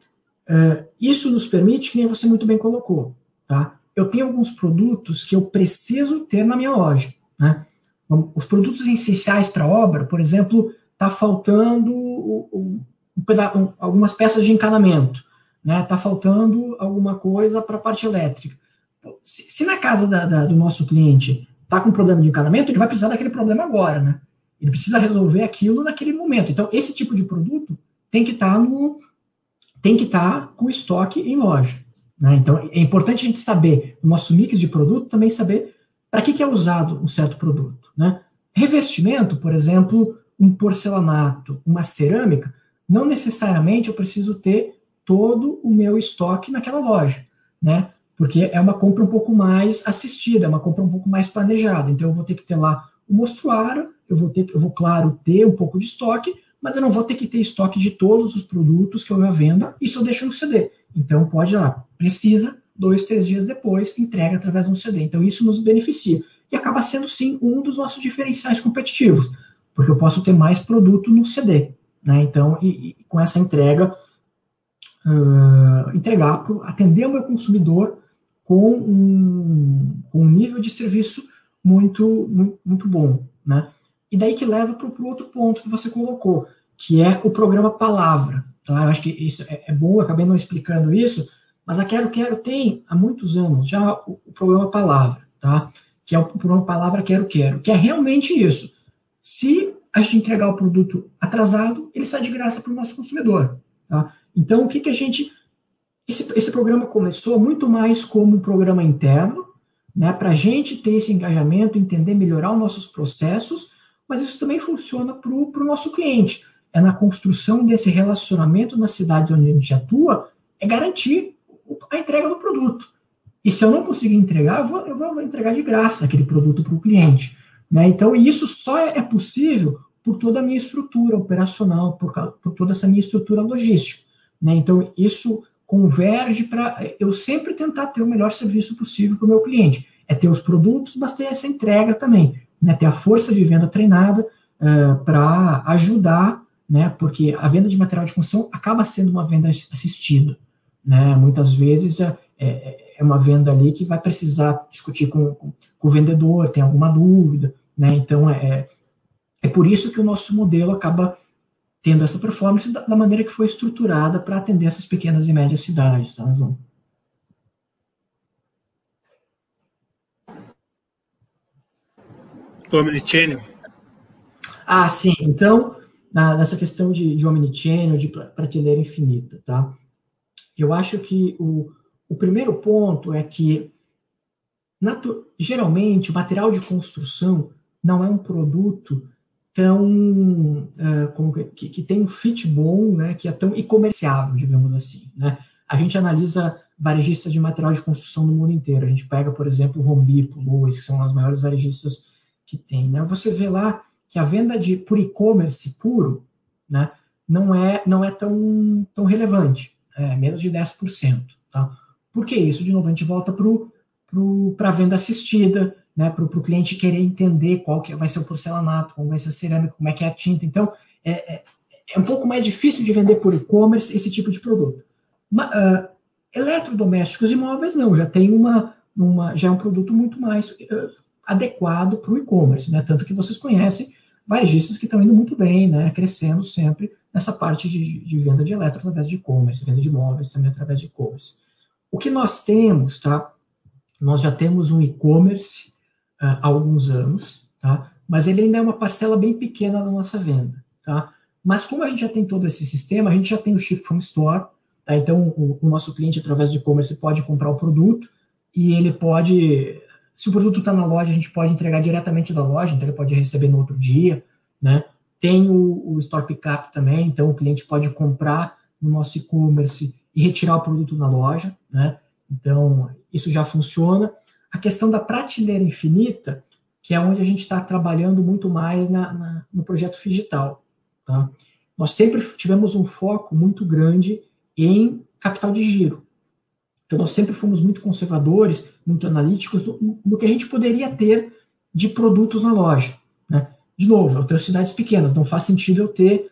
uh, isso nos permite, que nem você muito bem colocou, tá? Eu tenho alguns produtos que eu preciso ter na minha loja, né? Os produtos essenciais para a obra, por exemplo, está faltando um, um, algumas peças de encanamento, né? Está faltando alguma coisa para a parte elétrica. Se, se na casa da, da, do nosso cliente está com problema de encanamento, ele vai precisar daquele problema agora, né? Ele precisa resolver aquilo naquele momento. Então, esse tipo de produto tem que estar tá no tem que estar tá com estoque em loja. Né? Então, é importante a gente saber, no nosso mix de produto, também saber para que, que é usado um certo produto. Né? Revestimento, por exemplo, um porcelanato, uma cerâmica, não necessariamente eu preciso ter todo o meu estoque naquela loja. Né? porque é uma compra um pouco mais assistida, é uma compra um pouco mais planejada. Então eu vou ter que ter lá o mostruário, eu vou ter, eu vou claro ter um pouco de estoque, mas eu não vou ter que ter estoque de todos os produtos que eu já vendo, isso eu deixo no CD. Então pode lá, precisa, dois, três dias depois, entrega através de um CD. Então isso nos beneficia. E acaba sendo sim um dos nossos diferenciais competitivos, porque eu posso ter mais produto no CD. Né? Então, e, e com essa entrega, uh, entregar, pro, atender o meu consumidor com um, com um nível de serviço muito, muito, muito bom, né? E daí que leva para o outro ponto que você colocou, que é o programa Palavra. Tá? Eu acho que isso é, é bom, acabei não explicando isso, mas a Quero Quero tem há muitos anos já o, o programa Palavra, tá? Que é o programa Palavra Quero Quero, que é realmente isso. Se a gente entregar o produto atrasado, ele sai de graça para o nosso consumidor. Tá? Então, o que, que a gente esse, esse programa começou muito mais como um programa interno, né, para a gente ter esse engajamento, entender, melhorar os nossos processos, mas isso também funciona para o nosso cliente. É na construção desse relacionamento na cidade onde a gente atua, é garantir a entrega do produto. E se eu não conseguir entregar, eu vou, eu vou entregar de graça aquele produto para o cliente. Né? Então, isso só é possível por toda a minha estrutura operacional, por, por toda essa minha estrutura logística. Né? Então, isso converge para eu sempre tentar ter o melhor serviço possível para o meu cliente. É ter os produtos, mas ter essa entrega também, né? ter a força de venda treinada uh, para ajudar, né? porque a venda de material de construção acaba sendo uma venda assistida. Né? Muitas vezes é, é, é uma venda ali que vai precisar discutir com, com, com o vendedor, tem alguma dúvida. Né? Então, é, é por isso que o nosso modelo acaba tendo essa performance da, da maneira que foi estruturada para atender essas pequenas e médias cidades, tá, João? Omnichannel. Ah, sim. Então, na, nessa questão de, de omnichannel, de prateleira infinita, tá? Eu acho que o, o primeiro ponto é que, geralmente, o material de construção não é um produto tão uh, como que, que, tem um fit bom, né, que é tão e-comerciável, digamos assim, né? A gente analisa varejistas de material de construção no mundo inteiro. A gente pega, por exemplo, o Home Depot, Lowe's, que são as maiores varejistas que tem, né? Você vê lá que a venda de por e-commerce puro, né, não é não é tão tão relevante, é menos de 10%, Tá? Por que isso? De novo, a gente volta para a venda assistida, né, para o cliente querer entender qual que vai ser o porcelanato, como vai ser a cerâmica, como é que é a tinta. Então, é, é, é um pouco mais difícil de vender por e-commerce esse tipo de produto. uh, eletrodomésticos imóveis não, já tem uma, uma já é um produto muito mais uh, adequado para o e-commerce, né? Tanto que vocês conhecem varejistas que estão indo muito bem, né? Crescendo sempre nessa parte de, de venda de eletro através de e-commerce, venda de imóveis também através de e-commerce. O que nós temos, tá? Nós já temos um e-commerce uh, há alguns anos, tá? Mas ele ainda é uma parcela bem pequena da nossa venda, tá? Mas como a gente já tem todo esse sistema, a gente já tem o Ship from Store, tá? Então o, o nosso cliente através do e-commerce pode comprar o produto e ele pode, se o produto está na loja, a gente pode entregar diretamente da loja, então ele pode receber no outro dia, né? Tem o, o Store Pickup também, então o cliente pode comprar no nosso e-commerce e retirar o produto na loja, né? Então, isso já funciona. A questão da prateleira infinita, que é onde a gente está trabalhando muito mais na, na, no projeto digital. Tá? Nós sempre tivemos um foco muito grande em capital de giro. Então, nós sempre fomos muito conservadores, muito analíticos no, no que a gente poderia ter de produtos na loja. Né? De novo, eu tenho cidades pequenas, não faz sentido eu ter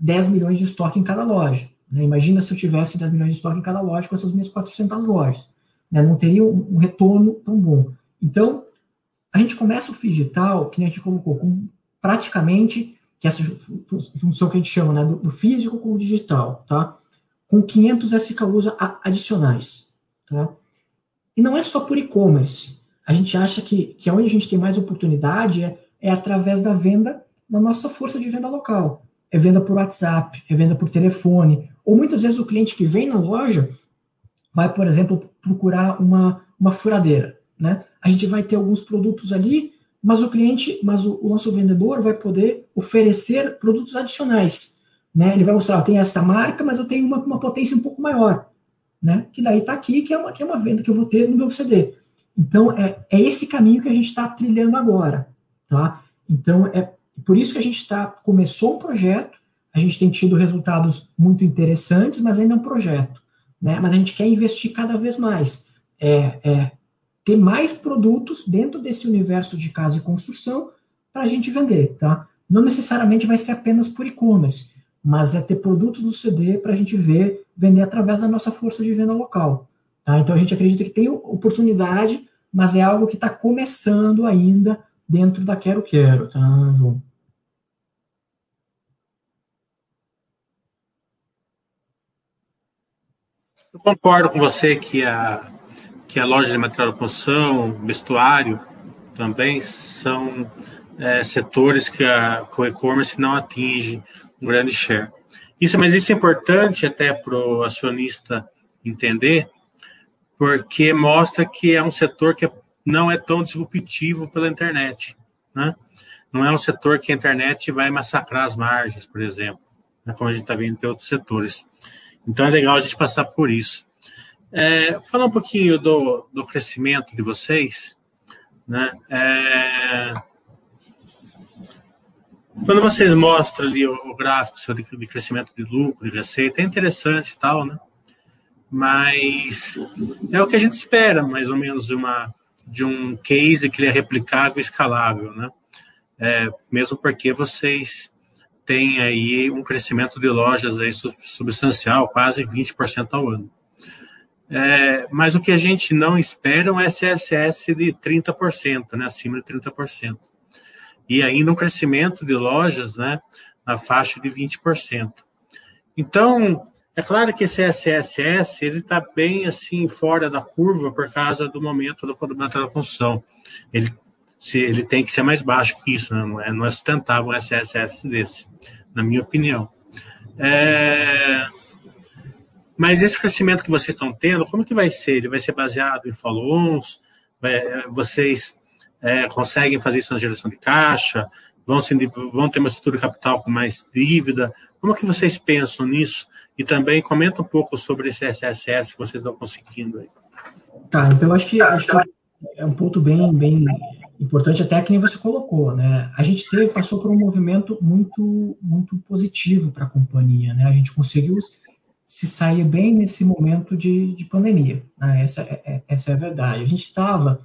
10 milhões de estoque em cada loja. Né? Imagina se eu tivesse 10 milhões de estoque em cada loja com essas minhas 400 lojas né? não teria um, um, retorno tão bom. Então, a gente começa o digital, que a gente colocou, com praticamente, que essa junção que a gente chama né, do, do físico com o digital, tá? com 500 SKUs adicionais. Tá? E não é só por e-commerce. A gente acha que, que onde a gente tem mais oportunidade é, é através da venda da nossa força de venda local. É venda por WhatsApp, é venda por telefone, ou muitas vezes o cliente que vem na loja vai, por exemplo, procurar uma, uma furadeira, né? A gente vai ter alguns produtos ali, mas o cliente, mas o, o nosso vendedor vai poder oferecer produtos adicionais, né? Ele vai mostrar, tem essa marca, mas eu tenho uma, uma potência um pouco maior, né? Que daí está aqui, que é, uma, que é uma venda que eu vou ter no meu CD. Então, é, é esse caminho que a gente está trilhando agora, tá? Então, é por isso que a gente está, começou um projeto, a gente tem tido resultados muito interessantes, mas ainda é um projeto né? Mas a gente quer investir cada vez mais. É, é ter mais produtos dentro desse universo de casa e construção para a gente vender, tá? Não necessariamente vai ser apenas por e-commerce, mas é ter produtos no CD para a gente ver, vender através da nossa força de venda local. Tá? Então a gente acredita que tem oportunidade, mas é algo que está começando ainda dentro da Quero Quero, tá, João? Eu concordo com você que a, que a loja de material de construção, vestuário, também são é, setores que, a, que o e-commerce não atinge um grande share. Isso, mas isso é importante até para o acionista entender, porque mostra que é um setor que não é tão disruptivo pela internet. Né? Não é um setor que a internet vai massacrar as margens, por exemplo, né? como a gente está vendo em outros setores. Então é legal a gente passar por isso. É, falar um pouquinho do, do crescimento de vocês, né? É, quando vocês mostram ali o, gráfico seu de, de, crescimento de lucro, de receita, é interessante e tal, né? Mas é o que a gente espera, mais ou menos, uma, de um case que ele é replicável e escalável, né? É, mesmo porque vocês tem aí um crescimento de lojas aí substancial, quase 20% ao ano. É, mas o que a gente não espera é um SSS de 30%, né, acima de 30%. E ainda um crescimento de lojas né, na faixa de 20%. Então, é claro que esse SSS ele está bem assim fora da curva por causa do momento da, da função. Ele se ele tem que ser mais baixo que isso, né? não, é, não é sustentável um SSS desse, na minha opinião. É... Mas esse crescimento que vocês estão tendo, como que vai ser? Ele vai ser baseado em follow-ons? Vocês é, conseguem fazer isso na geração de caixa? Vão, se, vão ter uma estrutura de capital com mais dívida? Como que vocês pensam nisso? E também comenta um pouco sobre esse SSS que vocês estão conseguindo aí. Tá, então acho que, acho que é um ponto bem, bem importante até que nem você colocou, né? A gente teve, passou por um movimento muito, muito positivo para a companhia, né? A gente conseguiu se sair bem nesse momento de, de pandemia. Né? Essa, é, é essa é a verdade. A gente estava,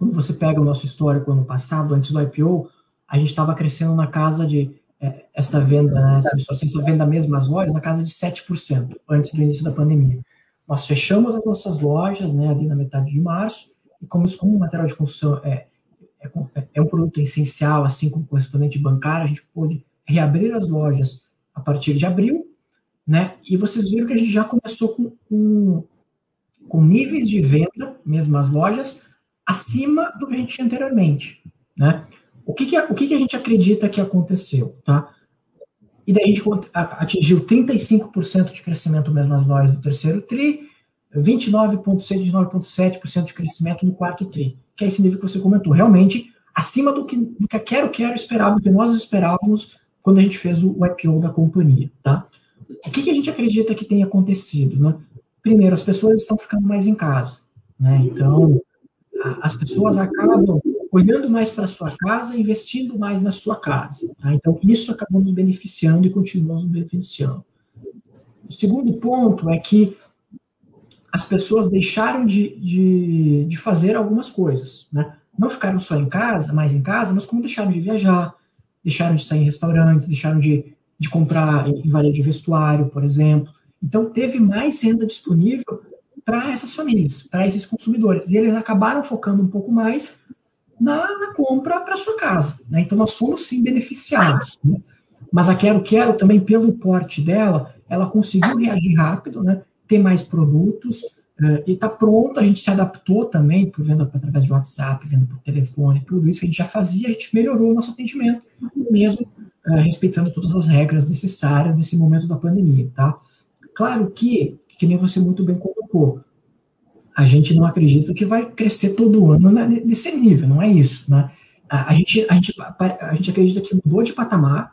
quando você pega o nosso histórico ano passado, antes do IPO, a gente estava crescendo na casa de é, essa venda, né, essa, essa venda mesmo as lojas, na casa de 7%, antes do início da pandemia. Nós fechamos as nossas lojas né, ali na metade de março, e como, como material de construção é, é, é um produto essencial, assim como correspondente bancário, a gente pôde reabrir as lojas a partir de abril, né? E vocês viram que a gente já começou com, com, com níveis de venda, mesmo as lojas, acima do que a gente tinha anteriormente, né? O que, que, o que, que a gente acredita que aconteceu, tá? E daí a gente atingiu 35% de crescimento mesmo nas lojas do terceiro TRI, 29,6%, 29,7% de crescimento no quarto TRI, que é esse nível que você comentou. Realmente, acima do que, do que a Quero Quero esperava, do que nós esperávamos quando a gente fez o IPO da companhia, tá? O que, que a gente acredita que tem acontecido, né? Primeiro, as pessoas estão ficando mais em casa, né? Então, as pessoas acabam olhando mais para sua casa, investindo mais na sua casa. Tá? Então, isso acabou nos beneficiando e continua nos beneficiando. O segundo ponto é que as pessoas deixaram de, de, de, fazer algumas coisas. Né? Não ficaram só em casa, mais em casa, mas como deixaram de viajar, deixaram de sair em restaurantes, deixaram de, de comprar em varejo de vestuário, por exemplo. Então, teve mais renda disponível para essas famílias, para esses consumidores. E eles acabaram focando um pouco mais na, na compra para sua casa. Né? Então, nós fomos sim beneficiados. Né? Mas a Quero Quero, também pelo porte dela, ela conseguiu reagir rápido, né? ter mais produtos, uh, e está pronta. A gente se adaptou também, por venda através de WhatsApp, venda por telefone, tudo isso que a gente já fazia, a gente melhorou o nosso atendimento, mesmo uh, respeitando todas as regras necessárias nesse momento da pandemia. Tá? Claro que, que nem você muito bem colocou, a gente não acredita que vai crescer todo ano nesse nível, não é isso, né? A, gente, a, gente, a gente acredita que mudou de patamar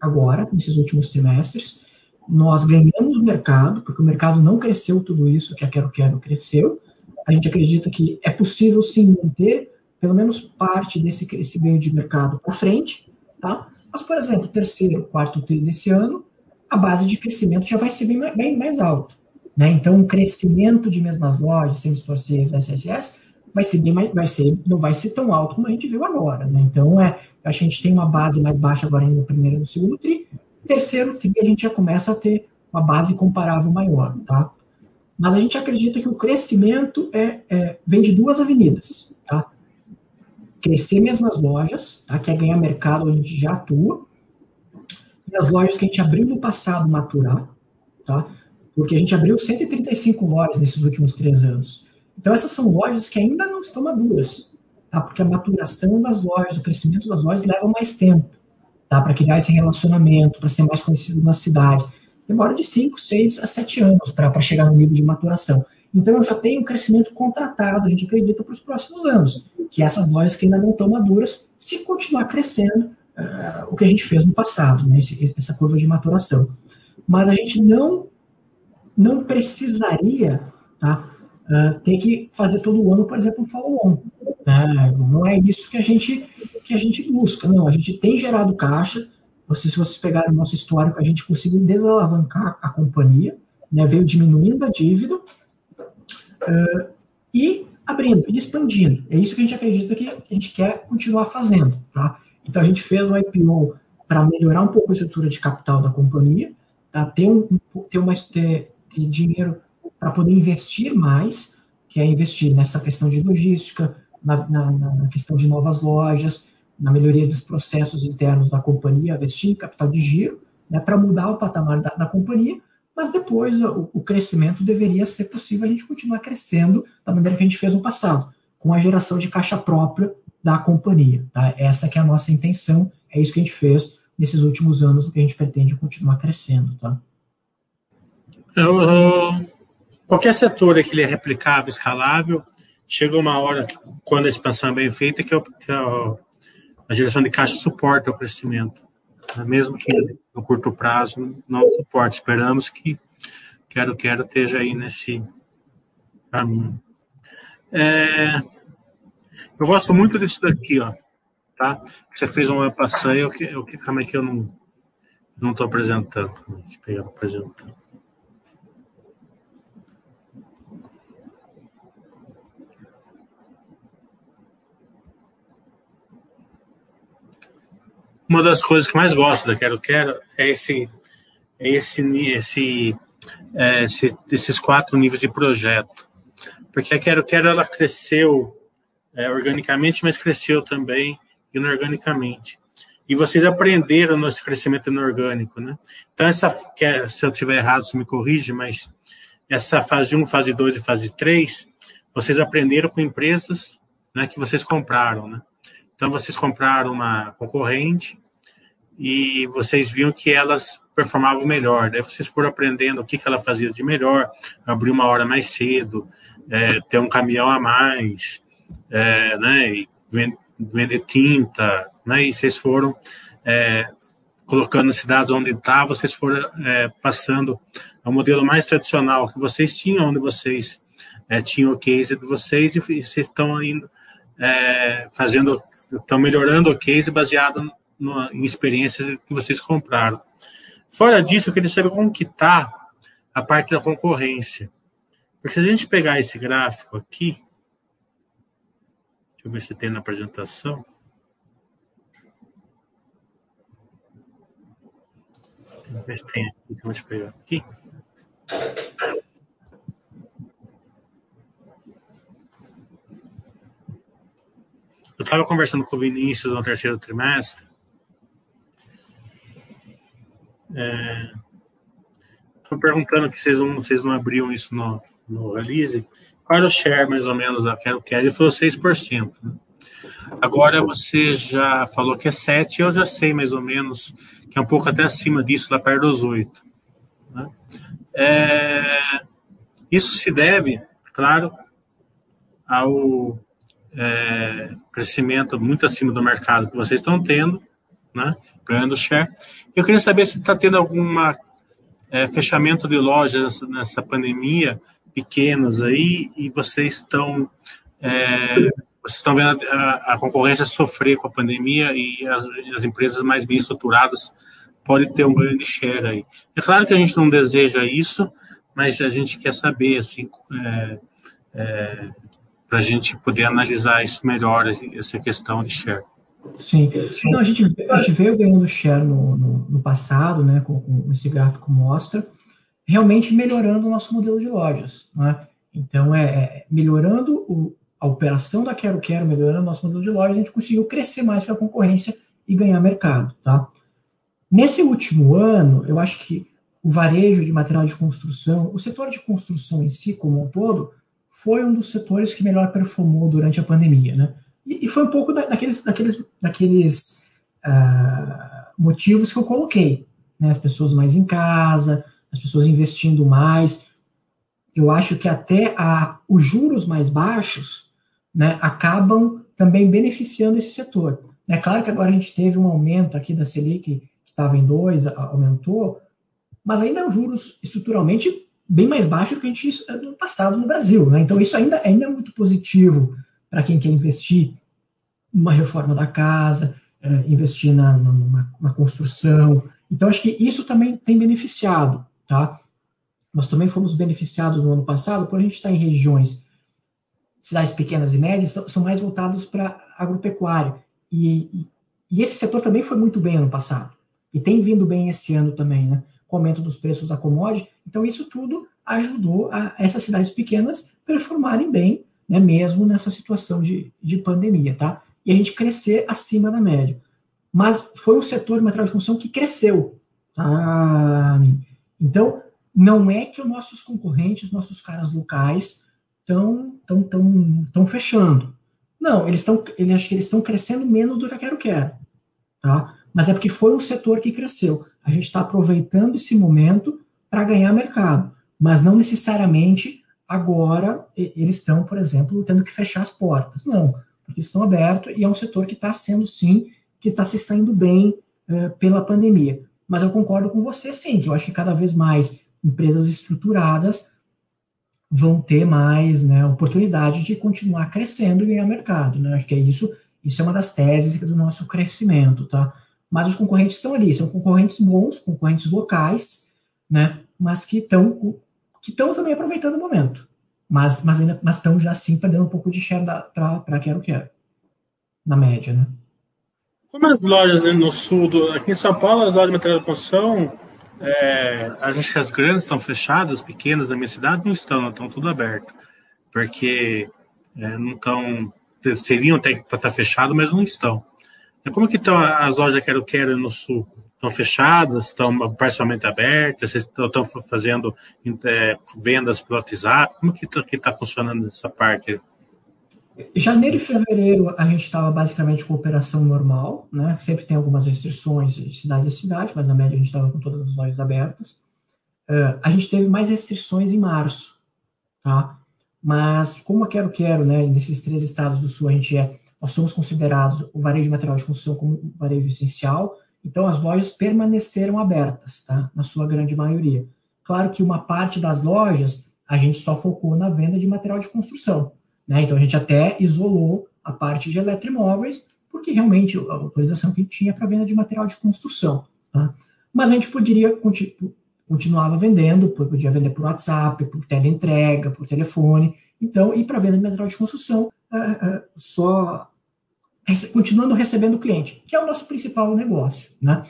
agora, nesses últimos trimestres, nós ganhamos mercado, porque o mercado não cresceu tudo isso que a Quero Quero cresceu, a gente acredita que é possível sim manter pelo menos parte desse, esse ganho de mercado para frente, tá? Mas, por exemplo, terceiro, quarto trimestre desse ano, a base de crescimento já vai ser bem, bem mais alta. Né? Então, o crescimento de mesmas lojas, sem distorcer da SSS, vai ser bem vai ser, não vai ser tão alto como a gente viu agora. Né? Então, é, a gente tem uma base mais baixa agora no primeiro e no segundo tri, terceiro tri a gente já começa a ter uma base comparável maior, tá? Mas a gente acredita que o crescimento é, é vem de duas avenidas, tá? Crescer mesmo as lojas, tá? Que é ganhar mercado onde a gente já atua, e as lojas que a gente abriu no passado maturar, tá? Porque a gente abriu 135 lojas nesses últimos três anos. Então, essas são lojas que ainda não estão maduras, tá? porque a maturação das lojas, o crescimento das lojas leva mais tempo, tá? para criar esse relacionamento, para ser mais conhecido na cidade. Demora de 5, 6 a 7 anos para chegar no nível de maturação. Então, eu já tenho um crescimento contratado, a gente acredita, para os próximos anos, que essas lojas que ainda não estão maduras, se continuar crescendo, uh, o que a gente fez no passado, né? Esse, essa curva de maturação. Mas a gente não não precisaria tá, uh, ter que fazer todo ano, por exemplo, um follow-on. Né? Não é isso que a, gente, que a gente busca. Não, a gente tem gerado caixa. Vocês, se vocês pegarem o nosso histórico, a gente conseguiu desalavancar a companhia, né? veio diminuindo a dívida uh, e abrindo, e expandindo. É isso que a gente acredita que a gente quer continuar fazendo. Tá? Então, a gente fez o IPO para melhorar um pouco a estrutura de capital da companhia, tá? ter, um, ter, uma, ter, dinheiro para poder investir mais, que é investir nessa questão de logística, na, na, na, questão de novas lojas, na melhoria dos processos internos da companhia, investir em capital de giro, né, para mudar o patamar da, da companhia, mas depois o, o, crescimento deveria ser possível a gente continuar crescendo da maneira que a gente fez no passado, com a geração de caixa própria da companhia. Tá? Essa que é a nossa intenção, é isso que a gente fez nesses últimos anos, o que a gente pretende continuar crescendo. Tá? Qualquer setor que ele é replicável, escalável, chega uma hora, quando a expansão é bem feita, que, que a geração de caixa suporta o crescimento. Né? Mesmo que no curto prazo não suporte. Esperamos que quero, quero esteja aí nesse caminho. É, eu gosto muito disso daqui, ó. Tá? Você fez uma passeio, eu eu, como é que eu não estou apresentando? Deixa eu pegar apresentando. Uma das coisas que mais gosto da Quero Quero é esse, é esse, esse, é, esse, esses quatro níveis de projeto. Porque a Quero Quero ela cresceu é, organicamente, mas cresceu também inorganicamente. E vocês aprenderam nesse crescimento inorgânico, né? Então, essa, é, se eu tiver errado, você me corrige, mas essa fase 1, fase 2 e fase 3, vocês aprenderam com empresas né, que vocês compraram, né? Então, vocês compraram uma concorrente e vocês viam que elas performavam melhor. Daí vocês foram aprendendo o que, que ela fazia de melhor, abrir uma hora mais cedo, é, ter um caminhão a mais, é, né, e vender tinta, né, e vocês foram é, colocando cidades onde está, vocês foram é, passando ao modelo mais tradicional que vocês tinham, onde vocês é, tinham o case de vocês e vocês estão indo é, fazendo, estão melhorando o case baseado no, em experiências que vocês compraram. Fora disso, eu queria saber como que está a parte da concorrência. Porque se a gente pegar esse gráfico aqui, deixa eu ver se tem na apresentação. Deixa eu ver se tem aqui, vamos pegar aqui. Eu estava conversando com o Vinícius no terceiro trimestre. É, perguntando que vocês não, vocês não abriam isso no, no release. Qual era o share, mais ou menos, da Quero Quero? Ele falou 6%. Né? Agora você já falou que é 7%, eu já sei mais ou menos que é um pouco até acima disso, lá perto dos 8%. Né? É, isso se deve, claro, ao é, crescimento muito acima do mercado que vocês estão tendo, né, ganhando share. Eu queria saber se está tendo alguma é, fechamento de lojas nessa pandemia, pequenos aí, e vocês estão é, vocês estão vendo a, a, concorrência sofrer com a pandemia e as, as, empresas mais bem estruturadas podem ter um grande share aí. É claro que a gente não deseja isso, mas a gente quer saber assim é, é, para a gente poder analisar isso melhor, essa questão de share. Sim. Não, a, gente, a gente veio ganhando share no, no, no passado, né, como esse gráfico mostra, realmente melhorando o nosso modelo de lojas. Né? Então, é, é melhorando o, a operação da Quero Quero, melhorando o nosso modelo de lojas, a gente conseguiu crescer mais que a concorrência e ganhar mercado. Tá? Nesse último ano, eu acho que o varejo de material de construção, o setor de construção em si, como um todo, foi um dos setores que melhor performou durante a pandemia, né? E, e foi um pouco da, daqueles, daqueles, daqueles uh, motivos que eu coloquei, né? As pessoas mais em casa, as pessoas investindo mais. Eu acho que até a, os juros mais baixos, né, acabam também beneficiando esse setor. É claro que agora a gente teve um aumento aqui da Selic, que estava em 2, aumentou, mas ainda é um juros estruturalmente bem mais baixo do que a gente no passado no Brasil. Né? Então, isso ainda, ainda é muito positivo para quem quer investir numa reforma da casa, é, investir na, numa, construção. Então, acho que isso também tem beneficiado. Tá? Nós também fomos beneficiados no ano passado, por a gente estar em regiões, cidades pequenas e médias, são, são mais voltadas para agropecuária. E, e, e esse setor também foi muito bem ano passado. E tem vindo bem esse ano também, né? Com o aumento dos preços da commodity. Então, isso tudo ajudou a essas cidades pequenas performarem bem, né, mesmo nessa situação de, de pandemia, tá? E a gente crescer acima da média. Mas foi o setor de material de construção que cresceu, tá? Então, não é que os nossos concorrentes, nossos caras locais estão tão, tão, tão fechando. Não, eles estão, ele acho que eles estão crescendo menos do que eu quero quero, tá? Mas é porque foi o setor que cresceu a gente está aproveitando esse momento para ganhar mercado, mas não necessariamente agora eles estão, por exemplo, tendo que fechar as portas. Não, porque estão abertos e é um setor que está sendo, sim, que está se saindo bem uh, pela pandemia. Mas eu concordo com você, sim, que eu acho que cada vez mais empresas estruturadas vão ter mais né, oportunidade de continuar crescendo e ganhar mercado. Né? Acho que é isso, isso é uma das teses do nosso crescimento, tá? Mas os concorrentes estão ali, são concorrentes bons, concorrentes locais, né, mas que estão que estão também aproveitando o momento, mas mas ainda mas estão já sim perdendo um pouco de share para quero quero na média, né? Como as lojas né, no sul, do, aqui em São Paulo, as lojas de material de construção, é, acho que as grandes estão fechadas, as pequenas da minha cidade não estão, não estão tudo aberto. Porque é, não estão. Seriam até para estar fechado, mas não estão. Como que estão as lojas Quero Quero no sul? Estão fechadas? Estão parcialmente abertas? Vocês estão fazendo é, vendas pelo WhatsApp? Como que está tá funcionando essa parte? Janeiro e fevereiro a gente estava basicamente com operação normal, né? Sempre tem algumas restrições de cidade a cidade, mas na média a gente estava com todas as lojas abertas. Uh, a gente teve mais restrições em março, tá? Mas como a Quero Quero, né? Nesses três estados do sul a gente é, nós somos considerados o varejo de material de construção como varejo essencial, então as lojas permaneceram abertas, tá? Na sua grande maioria. Claro que uma parte das lojas a gente só focou na venda de material de construção né? Então a gente até isolou a parte de eletroimóveis, porque realmente a autorização que tinha para venda de material de construção. Tá? Mas a gente poderia continu continuava vendendo, podia vender por WhatsApp, por teleentrega, por telefone. Então, e para venda de material de construção, só continuando recebendo cliente, que é o nosso principal negócio, né?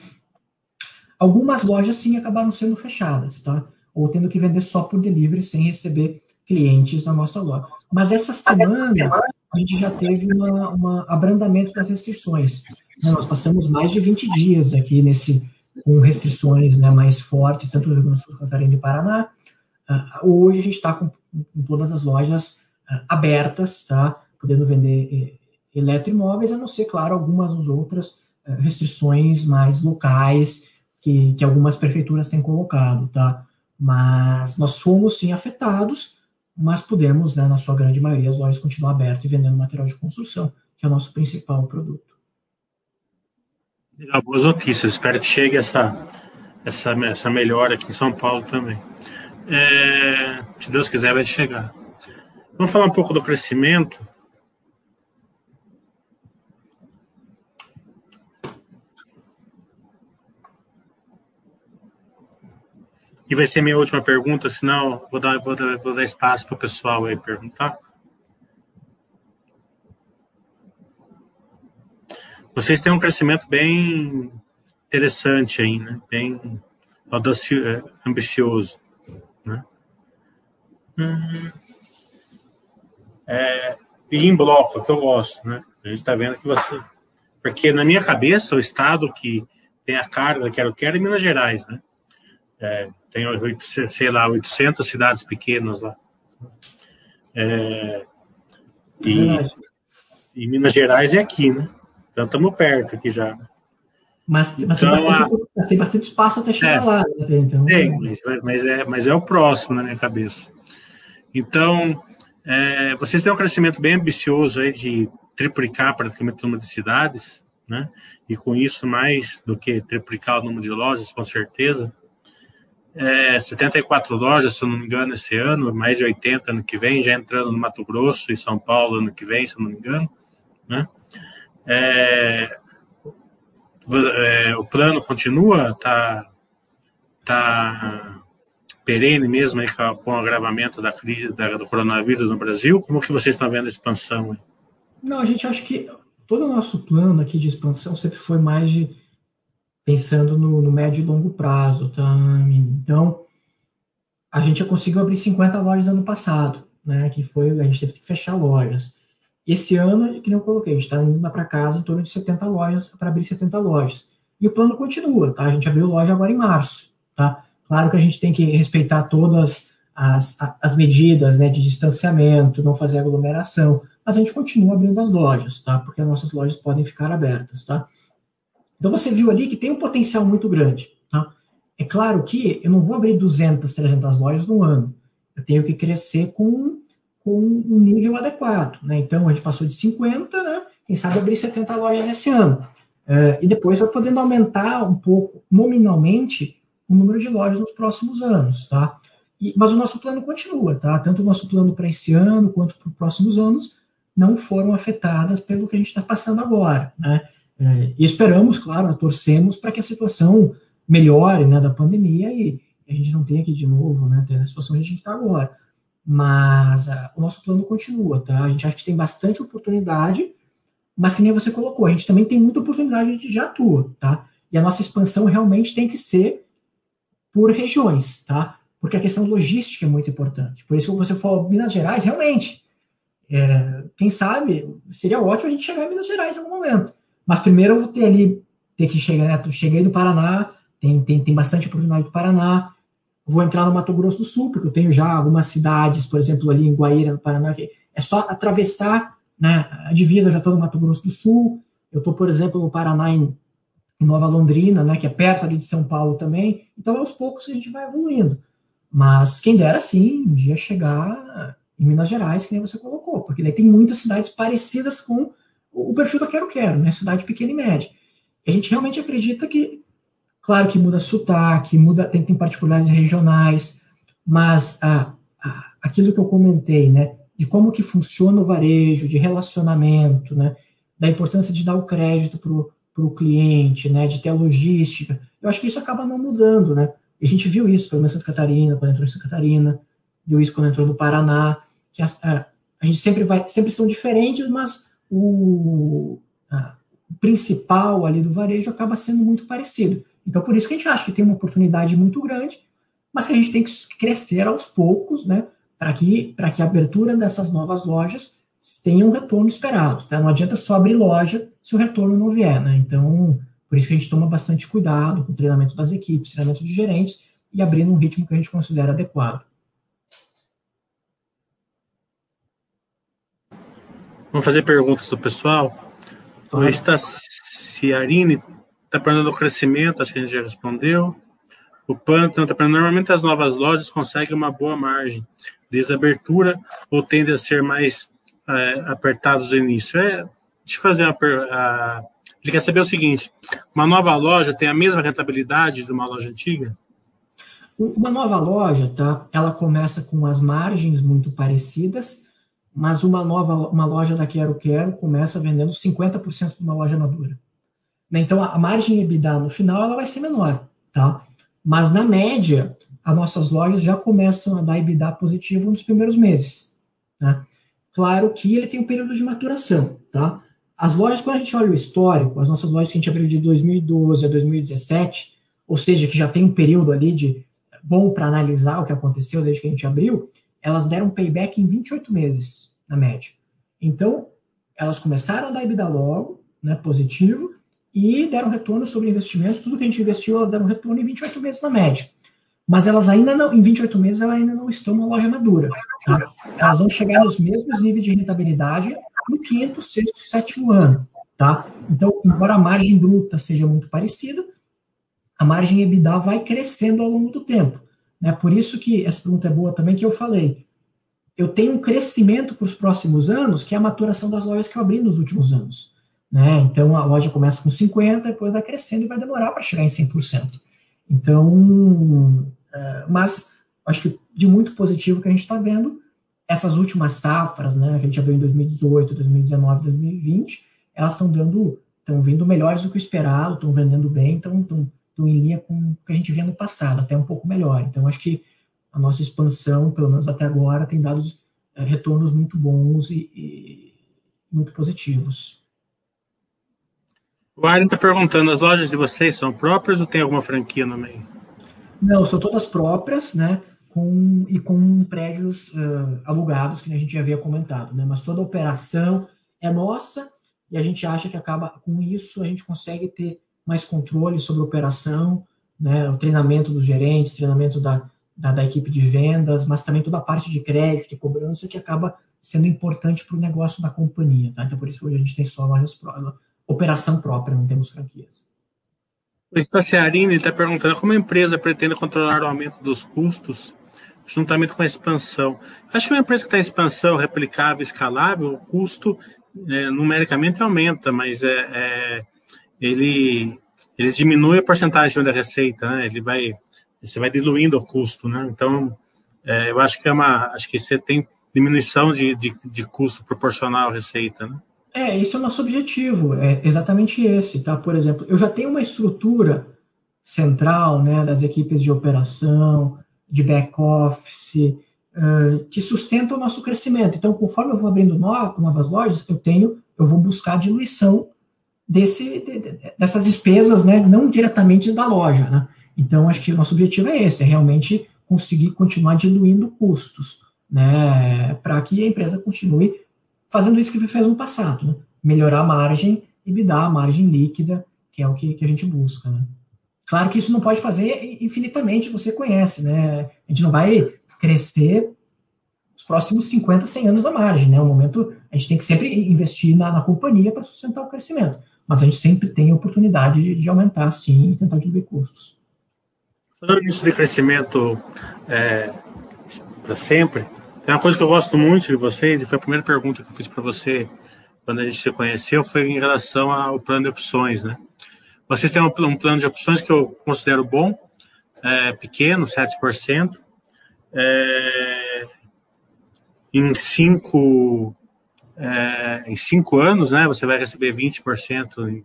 Algumas lojas sim acabaram sendo fechadas, tá? Ou tendo que vender só por delivery sem receber clientes na nossa loja. Mas essa semana a gente já teve um abrandamento das restrições. Né? Nós passamos mais de 20 dias aqui nesse com restrições né, mais fortes, tanto no Rio Grande do Sul, Catarina e Paraná. Uh, hoje a gente está com, com, todas as lojas uh, abertas, tá? Podendo vender eh, eletroimóveis, a não ser, claro, algumas outras uh, restrições mais locais que, que algumas prefeituras têm colocado, tá? Mas nós fomos, sim, afetados, mas podemos, né, na sua grande maioria, as lojas continuar abertas e vendendo material de construção, que é o nosso principal produto. Legal, boas notícias. Espero que chegue essa, essa, essa melhora aqui em São Paulo também. É, se Deus quiser, vai chegar. Vamos falar um pouco do crescimento. E vai ser minha última pergunta, senão vou dar, vou dar, vou dar espaço para o pessoal aí perguntar. Vocês têm um crescimento bem interessante aí, né? Bem é, ambicioso, né? Hum. É, e em bloco, que eu gosto, né? A gente está vendo que você... Porque na minha cabeça, o estado que tem a carga que eu quero é Minas Gerais, né? É, tem, sei lá, 800 cidades pequenas lá. É, e, e, Minas Gerais é aqui, né? Então estamos perto aqui já. Mas, mas, então, tem, bastante, a, tem, bastante, espaço até chegar é, lá. Né? Então, tem, mas, mas, é, mas é o próximo na minha cabeça. Então, é, vocês têm um crescimento bem ambicioso aí de triplicar praticamente o número de cidades, né? E com isso, mais do que triplicar o número de lojas, com certeza é, 74 lojas, se eu não me engano, esse ano, mais de 80 ano que vem, já entrando no Mato Grosso e São Paulo ano que vem, se eu não me engano. Né? É, é, o plano continua, tá, tá perene mesmo aí com, o agravamento da crise da, do coronavírus no Brasil? Como que vocês estão vendo a expansão? Não, a gente acha que todo o nosso plano aqui de expansão sempre foi mais de pensando no, no, médio e longo prazo, tá? Então, a gente já conseguiu abrir 50 lojas ano passado, né? Que foi, a gente teve que fechar lojas. Esse ano, que não coloquei, a gente está indo para casa em torno de 70 lojas, para abrir 70 lojas. E o plano continua, tá? A gente abriu loja agora em março, tá? Claro que a gente tem que respeitar todas as, as medidas, né, de distanciamento, não fazer aglomeração, mas a gente continua abrindo as lojas, tá? Porque as nossas lojas podem ficar abertas, tá? Então você viu ali que tem um potencial muito grande. Tá? É claro que eu não vou abrir 200, 300 lojas no ano. Eu tenho que crescer com, com um nível adequado. Né? Então a gente passou de 50, né? quem sabe abrir 70 lojas esse ano. Uh, e depois vai podendo aumentar um pouco, nominalmente, o número de lojas nos próximos anos. Tá? E, mas o nosso plano continua. Tá? Tanto o nosso plano para esse ano quanto para os próximos anos não foram afetadas pelo que a gente está passando agora. Né? É, e esperamos, claro, torcemos para que a situação melhore né, da pandemia e a gente não tenha aqui de novo né, a situação que a gente está agora. Mas a, o nosso plano continua, tá? A gente acha que tem bastante oportunidade, mas que nem você colocou, a gente também tem muita oportunidade, a gente já atua, tá? E a nossa expansão realmente tem que ser por regiões, tá? Porque a questão logística é muito importante. Por isso que você falou Minas Gerais, realmente, é, quem sabe, seria ótimo a gente chegar em Minas Gerais em algum momento. Mas primeiro eu vou ter ali, ter que chegar, né? Cheguei do Paraná, tem, tem, tem bastante oportunidade do Paraná, vou entrar no Mato Grosso do Sul, porque eu tenho já algumas cidades, por exemplo, ali em Guaíra, no Paraná, que é só atravessar né, a divisa, já estou no Mato Grosso do Sul, eu estou, por exemplo, no Paraná, em, em, Nova Londrina, né, que é perto ali de São Paulo também, então aos poucos a gente vai evoluindo. Mas quem dera, sim, um dia chegar em Minas Gerais, que nem você colocou, porque daí tem muitas cidades parecidas com o perfil da Quero Quero, né, cidade pequena e média. A gente realmente acredita que Claro que muda sotaque, muda, tem, tem particularidades regionais, mas ah, ah, aquilo que eu comentei, né, de como que funciona o varejo, de relacionamento, né, da importância de dar o crédito para o cliente, né, de ter a logística, eu acho que isso acaba não mudando, né, a gente viu isso, pelo menos Santa Catarina, quando entrou em Santa Catarina, viu isso quando entrou no Paraná, que a, a, a gente sempre vai, sempre são diferentes, mas o, principal ali do varejo acaba sendo muito parecido. Então, por isso que a gente acha que tem uma oportunidade muito grande, mas que a gente tem que crescer aos poucos, né, para que, que a abertura dessas novas lojas tenha um retorno esperado. Tá? Não adianta só abrir loja se o retorno não vier. Né? Então, por isso que a gente toma bastante cuidado com o treinamento das equipes, treinamento de gerentes e abrir num ritmo que a gente considera adequado. Vamos fazer perguntas do pessoal. Claro. O Estaciarini Está perguntando o crescimento, acho que a gente já respondeu. O pântano está perguntando, normalmente as novas lojas conseguem uma boa margem desde a abertura ou tendem a ser mais é, apertados no início? É, deixa eu fazer uma pergunta. Ele quer saber o seguinte: uma nova loja tem a mesma rentabilidade de uma loja antiga? Uma nova loja, tá? Ela começa com as margens muito parecidas, mas uma nova uma loja da Quero Quero começa vendendo 50% de uma loja madura. Né? Então, a margem EBITDA no final ela vai ser menor, tá? Mas, na média, as nossas lojas já começam a dar EBITDA positivo nos primeiros meses, né? Claro que ele tem um período de maturação, tá? As lojas, quando a gente olha o histórico, as nossas lojas que a gente abriu de 2012 a 2017, ou seja, que já tem um período ali de bom para analisar o que aconteceu desde que a gente abriu, elas deram payback em 28 meses, na média. Então, elas começaram a dar EBITDA logo, né, positivo, e deram retorno sobre investimento. Tudo que a gente investiu, elas deram retorno em 28 meses na média. Mas elas ainda não, em 28 meses, elas ainda não estão uma loja madura. Tá? Elas vão chegar nos mesmos níveis de rentabilidade no quinto, sexto, sétimo ano. Tá? Então, embora a margem bruta seja muito parecida, a margem EBITDA vai crescendo ao longo do tempo. Né? Por isso que essa pergunta é boa também, que eu falei. Eu tenho um crescimento para os próximos anos, que é a maturação das lojas que eu abri nos últimos anos. Né? Então a loja começa com 50%, depois vai crescendo e vai demorar para chegar em 100%. Então, é, mas acho que de muito positivo que a gente está vendo, essas últimas safras, né, que a gente abriu em 2018, 2019, 2020, elas estão dando, estão vindo melhores do que o esperado, estão vendendo bem, estão, estão, em linha com o que a gente via no passado, até um pouco melhor. Então, acho que a nossa expansão, pelo menos até agora, tem dado é, retornos muito bons e, e muito positivos. O Arlen está perguntando, as lojas de vocês são próprias ou tem alguma franquia no meio? Não, são todas próprias, né? Com, e com prédios uh, alugados, que a gente já havia comentado, né? Mas toda a operação é nossa e a gente acha que acaba com isso a gente consegue ter mais controle sobre a operação, né? O treinamento dos gerentes, treinamento da, da, da equipe de vendas, mas também toda a parte de crédito e cobrança que acaba sendo importante para o negócio da companhia, tá? Então por isso hoje a gente tem só lojas operação própria, não temos franquias. O Staciarini está perguntando como a empresa pretende controlar o aumento dos custos juntamente com a expansão. Acho que uma empresa que está em expansão, replicável, escalável, o custo é, numericamente aumenta, mas é, é, ele, ele diminui a porcentagem da receita, né? Ele vai, você vai diluindo o custo, né? Então, é, eu acho que é uma, acho que você tem diminuição de, de, de custo proporcional à receita, né? É, esse é o nosso objetivo, é exatamente esse, tá? Por exemplo, eu já tenho uma estrutura central, né, das equipes de operação, de back-office, uh, que sustenta o nosso crescimento. Então, conforme eu vou abrindo novas lojas, eu tenho eu vou buscar diluição desse, dessas despesas, né, não diretamente da loja, né? Então, acho que o nosso objetivo é esse, é realmente conseguir continuar diluindo custos, né, para que a empresa continue fazendo isso que fez no passado, né? melhorar a margem e me dar a margem líquida, que é o que, que a gente busca, né? Claro que isso não pode fazer infinitamente, você conhece, né? A gente não vai crescer os próximos 50, 100 anos a margem, né? O momento, a gente tem que sempre investir na, na companhia para sustentar o crescimento, mas a gente sempre tem a oportunidade de, aumentar, sim, e tentar diminuir custos. Falando nisso de crescimento é, para sempre, tem uma coisa que eu gosto muito de vocês, e foi a primeira pergunta que eu fiz para você quando a gente se conheceu, foi em relação ao plano de opções, né? Vocês têm um, um plano de opções que eu considero bom, é, pequeno, 7%. É, em cinco, é, em cinco anos, né, você vai receber 20%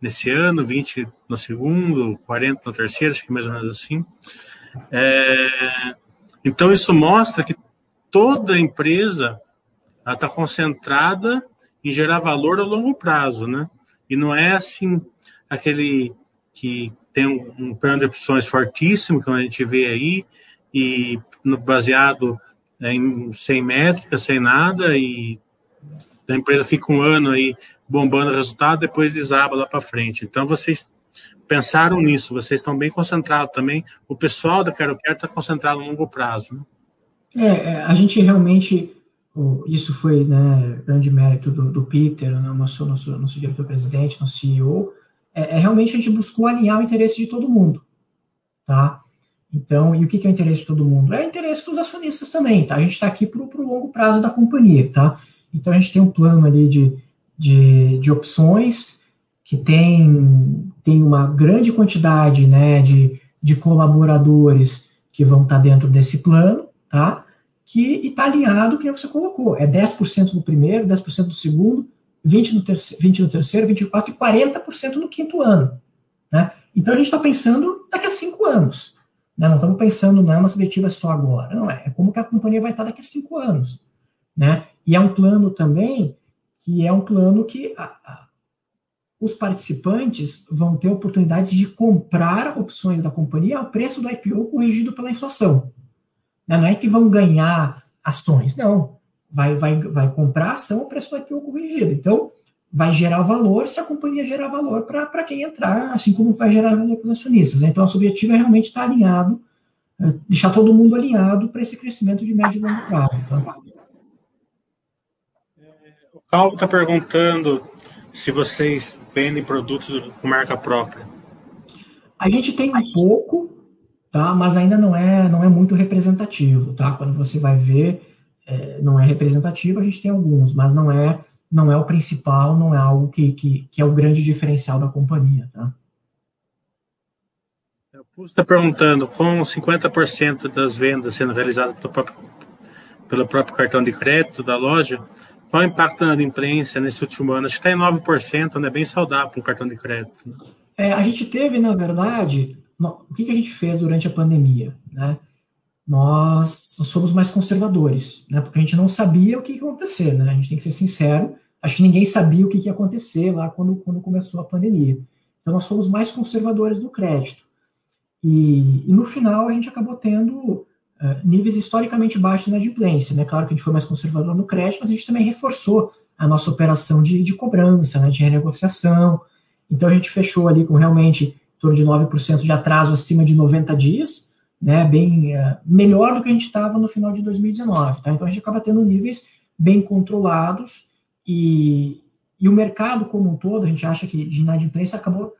nesse ano, 20% no segundo, 40% no terceiro, acho que mais ou menos assim. É, então, isso mostra que toda empresa está concentrada em gerar valor a longo prazo, né? E não é assim aquele que tem um, plano de opções fortíssimo, que a gente vê aí, e baseado em sem métrica, sem nada, e a empresa fica um ano aí bombando o resultado, depois desaba lá para frente. Então, vocês pensaram nisso, vocês estão bem concentrados também. O pessoal da Quero Quero está concentrado no longo prazo. Né? É, é, a gente realmente, isso foi né, grande mérito do, do Peter, né, nosso, nosso, nosso diretor-presidente, nosso CEO, é, é, realmente a gente buscou alinhar o interesse de todo mundo, tá? Então, e o que, que é o interesse de todo mundo? É o interesse dos acionistas também, tá? A gente está aqui para o longo prazo da companhia, tá? Então, a gente tem um plano ali de, de, de opções que tem, tem uma grande quantidade, né, de, de colaboradores que vão estar dentro desse plano, tá? Que está alinhado que você colocou. É 10% no primeiro, 10% no segundo, 20 no, terceiro, 20 no terceiro, 24% e 40% no quinto ano. Né? Então a gente está pensando daqui a cinco anos. Né? Não estamos pensando, não é uma objetiva só agora. Não é. É como que a companhia vai estar daqui a cinco anos. Né? E é um plano também que é um plano que a, a, os participantes vão ter a oportunidade de comprar opções da companhia ao preço do IPO corrigido pela inflação. Né? Não é que vão ganhar ações, não vai, vai, vai comprar ação ao preço do IPO corrigido. Então, vai gerar valor se a companhia gerar valor para quem entrar, assim como vai gerar valor para os acionistas. Né? Então, nosso objetivo é realmente estar alinhado, é, deixar todo mundo alinhado para esse crescimento de médio e longo prazo. Tá? O Calvo está perguntando se vocês vendem produtos com marca própria. A gente tem um pouco, tá? mas ainda não é, não é muito representativo. Tá? Quando você vai ver é, não é representativo, a gente tem alguns, mas não é não é o principal, não é algo que, que, que é o grande diferencial da companhia, tá? Está perguntando, com 50% das vendas sendo realizadas pelo próprio, pelo próprio cartão de crédito da loja, qual o impacto na imprensa nesse último ano? Acho que está em 9%, né? Bem saudável para um cartão de crédito. Né? É, a gente teve, na verdade, o que, que a gente fez durante a pandemia, né? nós, nós somos mais conservadores, né? Porque a gente não sabia o que ia acontecer, né? A gente tem que ser sincero. Acho que ninguém sabia o que ia acontecer lá quando, quando começou a pandemia. Então, nós fomos mais conservadores do crédito. E, e no final, a gente acabou tendo uh, níveis historicamente baixos de inadimplência, né? Claro que a gente foi mais conservador no crédito, mas a gente também reforçou a nossa operação de, de cobrança, né? De renegociação. Então, a gente fechou ali com realmente em torno de 9% de atraso acima de 90 dias, né, bem uh, melhor do que a gente estava no final de 2019. Tá? Então a gente acaba tendo níveis bem controlados e, e o mercado como um todo, a gente acha que de inadimplência acabou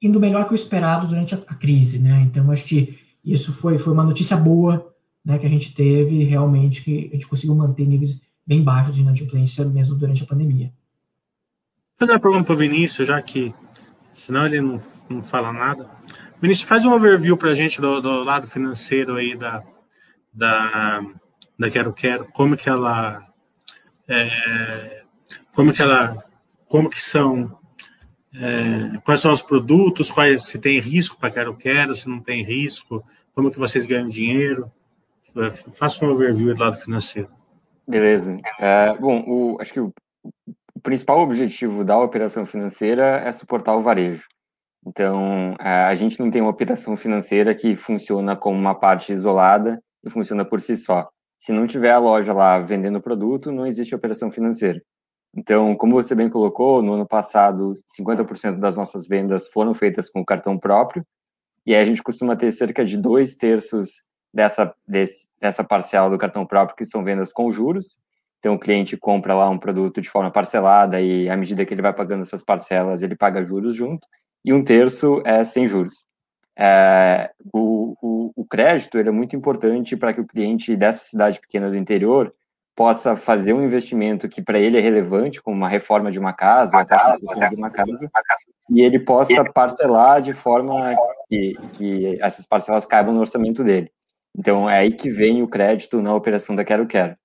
indo melhor que o esperado durante a, a crise. Né? Então acho que isso foi, foi uma notícia boa né, que a gente teve realmente, que a gente conseguiu manter níveis bem baixos de inadimplência mesmo durante a pandemia. Vou fazer uma pergunta para o Vinícius, já que senão ele não, não fala nada. Vinícius, faz um overview para a gente do, do, lado financeiro aí da, da, da Quero Quero, como que ela, é, como que ela, como que são, é, quais são os produtos, quais, se tem risco para Quero Quero, se não tem risco, como que vocês ganham dinheiro, faça um overview do lado financeiro. Beleza. É, bom, o, acho que o o principal objetivo da operação financeira é suportar o varejo. Então, a gente não tem uma operação financeira que funciona como uma parte isolada e funciona por si só. Se não tiver a loja lá vendendo produto, não existe operação financeira. Então, como você bem colocou, no ano passado, 50% das nossas vendas foram feitas com cartão próprio, e aí a gente costuma ter cerca de dois terços dessa, desse, dessa parcela do cartão próprio que são vendas com juros. Então, o cliente compra lá um produto de forma parcelada e, à medida que ele vai pagando essas parcelas, ele paga juros junto, e um terço é sem juros. É, o, o, o, crédito ele é muito importante para que o cliente dessa cidade pequena do interior possa fazer um investimento que para ele é relevante, como uma reforma de uma casa, ou até a de uma casa, e ele possa parcelar de forma que, que essas parcelas caibam no orçamento dele. Então, é aí que vem o crédito na operação da Quero Quero.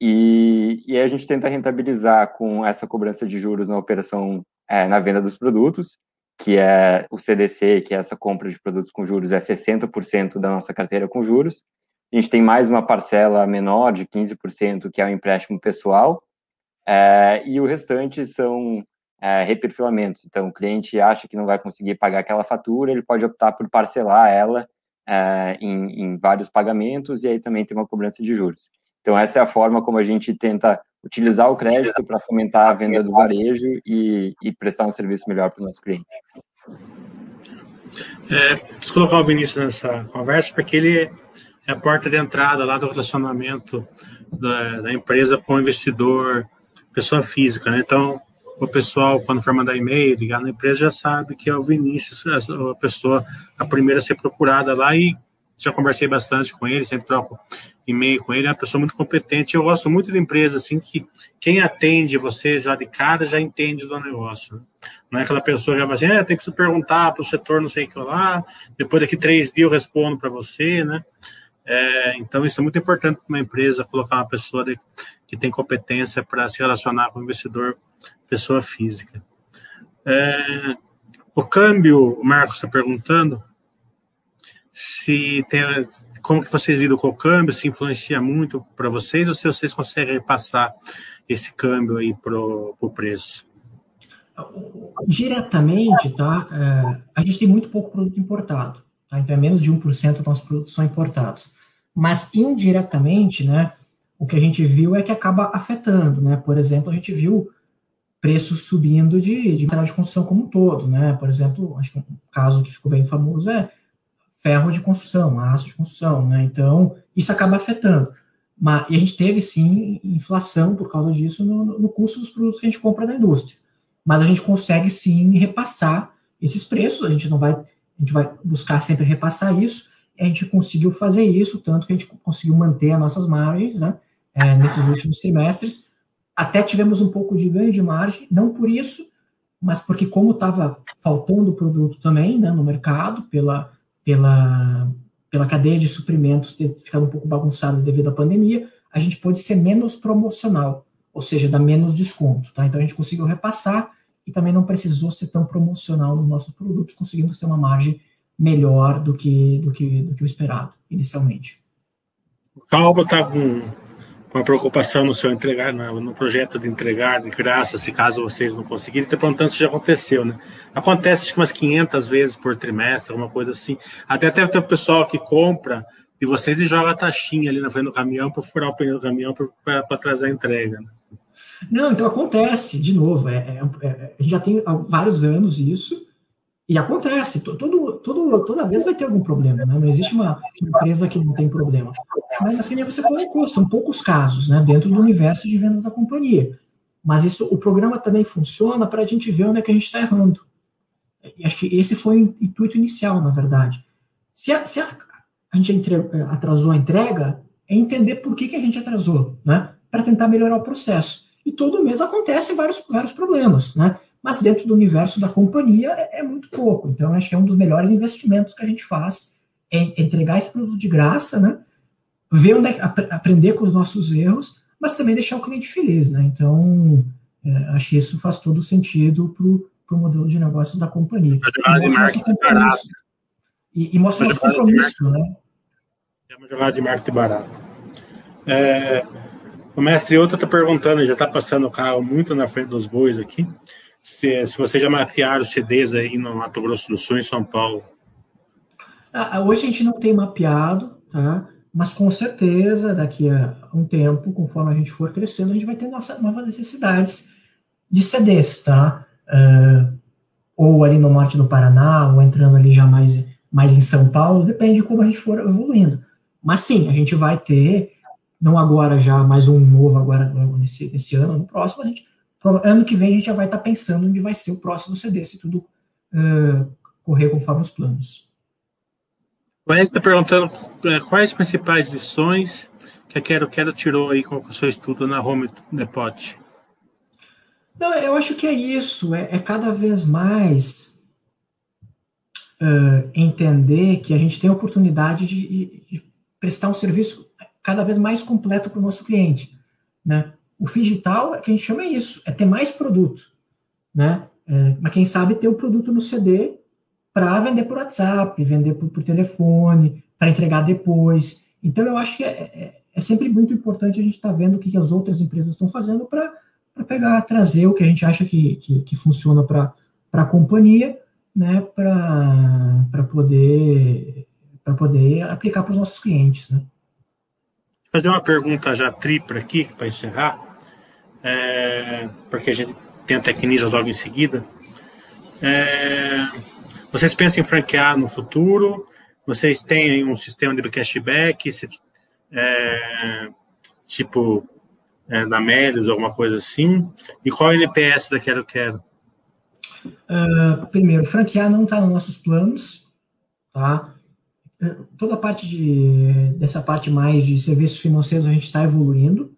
E, e a gente tenta rentabilizar com essa cobrança de juros na operação, é, na venda dos produtos, que é o CDC, que é essa compra de produtos com juros, é 60% da nossa carteira com juros. A gente tem mais uma parcela menor de 15%, que é o empréstimo pessoal, é, e o restante são é, reperfilamentos. Então, o cliente acha que não vai conseguir pagar aquela fatura, ele pode optar por parcelar ela é, em, em vários pagamentos, e aí também tem uma cobrança de juros. Então, essa é a forma como a gente tenta utilizar o crédito para fomentar a venda do varejo e, e prestar um serviço melhor para o nosso cliente. É, colocar o Vinícius nessa conversa, porque ele é a porta de entrada lá do relacionamento da, da empresa com o investidor, pessoa física, né? Então, o pessoal, quando for mandar e-mail, ligar na empresa, já sabe que é o Vinícius, a pessoa, a primeira a ser procurada lá e já conversei bastante com ele, sempre troco e-mail com ele, é uma pessoa muito competente. Eu gosto muito de empresa assim que quem atende você já de cara já entende do negócio. Né? Não é aquela pessoa que vai assim, é, tem que se perguntar para o setor não sei o que lá, depois daqui três dias eu respondo para você, né? É, então isso é muito importante para uma empresa colocar uma pessoa de, que tem competência para se relacionar com o investidor, pessoa física. É, o câmbio, o Marcos está perguntando, se tem, como que vocês lidam com o câmbio, se influencia muito para vocês ou se vocês conseguem repassar esse câmbio aí para o preço? Diretamente, tá? É, a gente tem muito pouco produto importado, tá? Então é menos de 1% dos nossos produtos são importados. Mas indiretamente, né? O que a gente viu é que acaba afetando, né? Por exemplo, a gente viu preços subindo de, de material de construção como um todo, né? Por exemplo, acho que um caso que ficou bem famoso é ferro de construção, aço de construção, né? Então, isso acaba afetando. Mas, e a gente teve, sim, inflação por causa disso no, no custo dos produtos que a gente compra da indústria. Mas a gente consegue, sim, repassar esses preços, a gente não vai, a gente vai buscar sempre repassar isso, a gente conseguiu fazer isso, tanto que a gente conseguiu manter as nossas margens, né, é, nesses últimos trimestres, até tivemos um pouco de ganho de margem, não por isso, mas porque como estava faltando produto também, né, no mercado, pela pela, pela cadeia de suprimentos ter ficado um pouco bagunçada devido à pandemia, a gente pode ser menos promocional, ou seja, dar menos desconto. Tá? Então a gente conseguiu repassar e também não precisou ser tão promocional nos nossos produtos, conseguimos ter uma margem melhor do que, do que, do que o esperado inicialmente. O Calvo está com uma preocupação no seu entregar, no projeto de entregar de graça, se caso vocês não conseguirem, está perguntando se já aconteceu, né? Acontece acho que umas 500 vezes por trimestre, alguma coisa assim. Até ter o pessoal que compra de vocês e joga a taxinha ali na frente do caminhão para furar o pneu do caminhão para trazer a entrega. Né? Não, então acontece, de novo, é, é, é, a gente já tem vários anos isso, e acontece, todo, todo, toda vez vai ter algum problema, né? Não existe uma empresa que não tem problema. Mas, que você colocou, são poucos casos, né? Dentro do universo de vendas da companhia. Mas isso, o programa também funciona para a gente ver onde é que a gente está errando. E acho que esse foi o intuito inicial, na verdade. Se a, se a, a gente atrasou a entrega, é entender por que, que a gente atrasou, né? Para tentar melhorar o processo. E todo mês acontece vários, vários problemas, né? mas dentro do universo da companhia é, é muito pouco. Então, acho que é um dos melhores investimentos que a gente faz é entregar esse produto de graça, né? Ver onde é, ap aprender com os nossos erros, mas também deixar o cliente feliz, né? Então, é, acho que isso faz todo sentido para o modelo de negócio da companhia. E mostra, compromisso, e, e mostra nosso compromisso, né? É uma jogada de marketing barato. É, O mestre outra está perguntando, já está passando o carro muito na frente dos bois aqui, se, se você já mapearam CDs aí no Mato Grosso do Sul, em São Paulo. Ah, hoje a gente não tem mapeado, tá? Mas com certeza, daqui a um tempo, conforme a gente for crescendo, a gente vai ter nossa, novas necessidades de CDs, tá? Uh, ou ali no norte do Paraná, ou entrando ali já mais, mais em São Paulo, depende de como a gente for evoluindo. Mas sim, a gente vai ter, não agora já, mais um novo agora nesse, nesse ano, no próximo, a gente, ano que vem a gente já vai estar tá pensando onde vai ser o próximo CD, se tudo uh, correr conforme os planos. O Ed está perguntando é, quais as principais lições que a Quero Quero tirou aí com o seu estudo na Home Depot. Não, eu acho que é isso, é, é cada vez mais uh, entender que a gente tem a oportunidade de, de, prestar um serviço cada vez mais completo para o nosso cliente, né? O digital, que a gente chama é isso, é ter mais produto, né? É, mas quem sabe ter o produto no CD para vender por WhatsApp, vender por, por telefone, para entregar depois. Então, eu acho que é, é, é sempre muito importante a gente estar tá vendo o que, que as outras empresas estão fazendo para pegar, trazer o que a gente acha que, que, que funciona para a companhia, né, para poder, poder aplicar para os nossos clientes. Né. Fazer uma pergunta já tripla aqui, para encerrar, é, porque a gente tem a Tecnisa logo em seguida. É, vocês pensam em franquear no futuro? Vocês têm um sistema de cashback? Se, é, tipo, é, Melis, alguma coisa assim? E qual é o NPS da Quero Quero? Uh, primeiro, franquear não está nos nossos planos, tá? Toda a parte de, dessa parte mais de serviços financeiros a gente está evoluindo,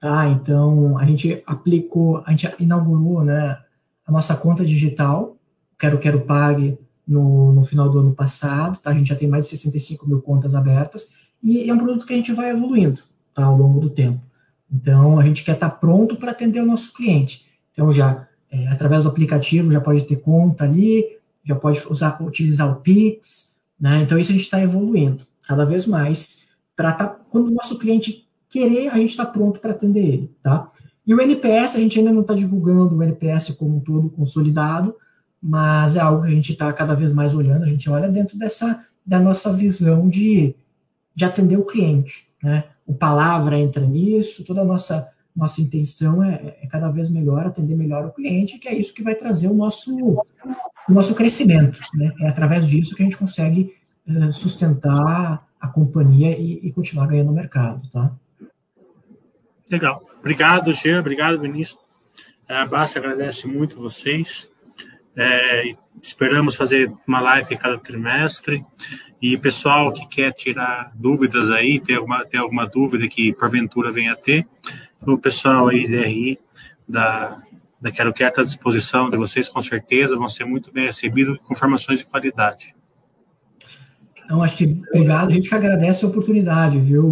tá? Então, a gente aplicou, a gente inaugurou, né, a nossa conta digital, Quero Quero Pague, no, no final do ano passado, tá? A gente já tem mais de 65 mil contas abertas, e é um produto que a gente vai evoluindo, tá? Ao longo do tempo. Então, a gente quer estar pronto para atender o nosso cliente. Então, já é, através do aplicativo, já pode ter conta ali, já pode usar, utilizar o Pix, né? Então, isso a gente está evoluindo cada vez mais para tá, quando o nosso cliente querer, a gente está pronto para atender ele, tá? E o NPS, a gente ainda não está divulgando o NPS como um todo consolidado, mas é algo que a gente está cada vez mais olhando, a gente olha dentro dessa da nossa visão de, de atender o cliente, né? o palavra entra nisso, toda a nossa, nossa intenção é, é, cada vez melhor, atender melhor o cliente, que é isso que vai trazer o nosso, o nosso crescimento. Né? É através disso que a gente consegue uh, sustentar a companhia e, e, continuar ganhando mercado. Tá? Legal. Obrigado, Jean. Obrigado, Vinícius. A Basta agradece muito vocês. É, esperamos fazer uma live cada trimestre. E pessoal que quer tirar dúvidas aí, tem alguma, tem alguma dúvida que porventura venha a ter, o pessoal aí DRI da, da Quero está à disposição de vocês, com certeza, vão ser muito bem recebidos com informações de qualidade. Então, acho que obrigado, a gente que agradece a oportunidade, viu?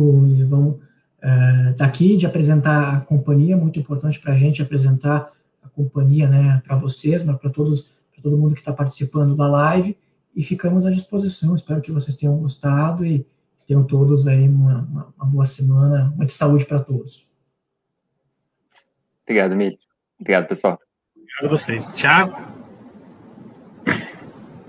Vamos estar é, tá aqui de apresentar a companhia, muito importante para a gente apresentar a companhia, né, para vocês, mas para todos, para todo mundo que está participando da live e ficamos à disposição. Espero que vocês tenham gostado e tenham todos aí uma, uma, uma boa semana, muita saúde para todos. Obrigado, Mili. Obrigado, pessoal. Obrigado a vocês. Tchau.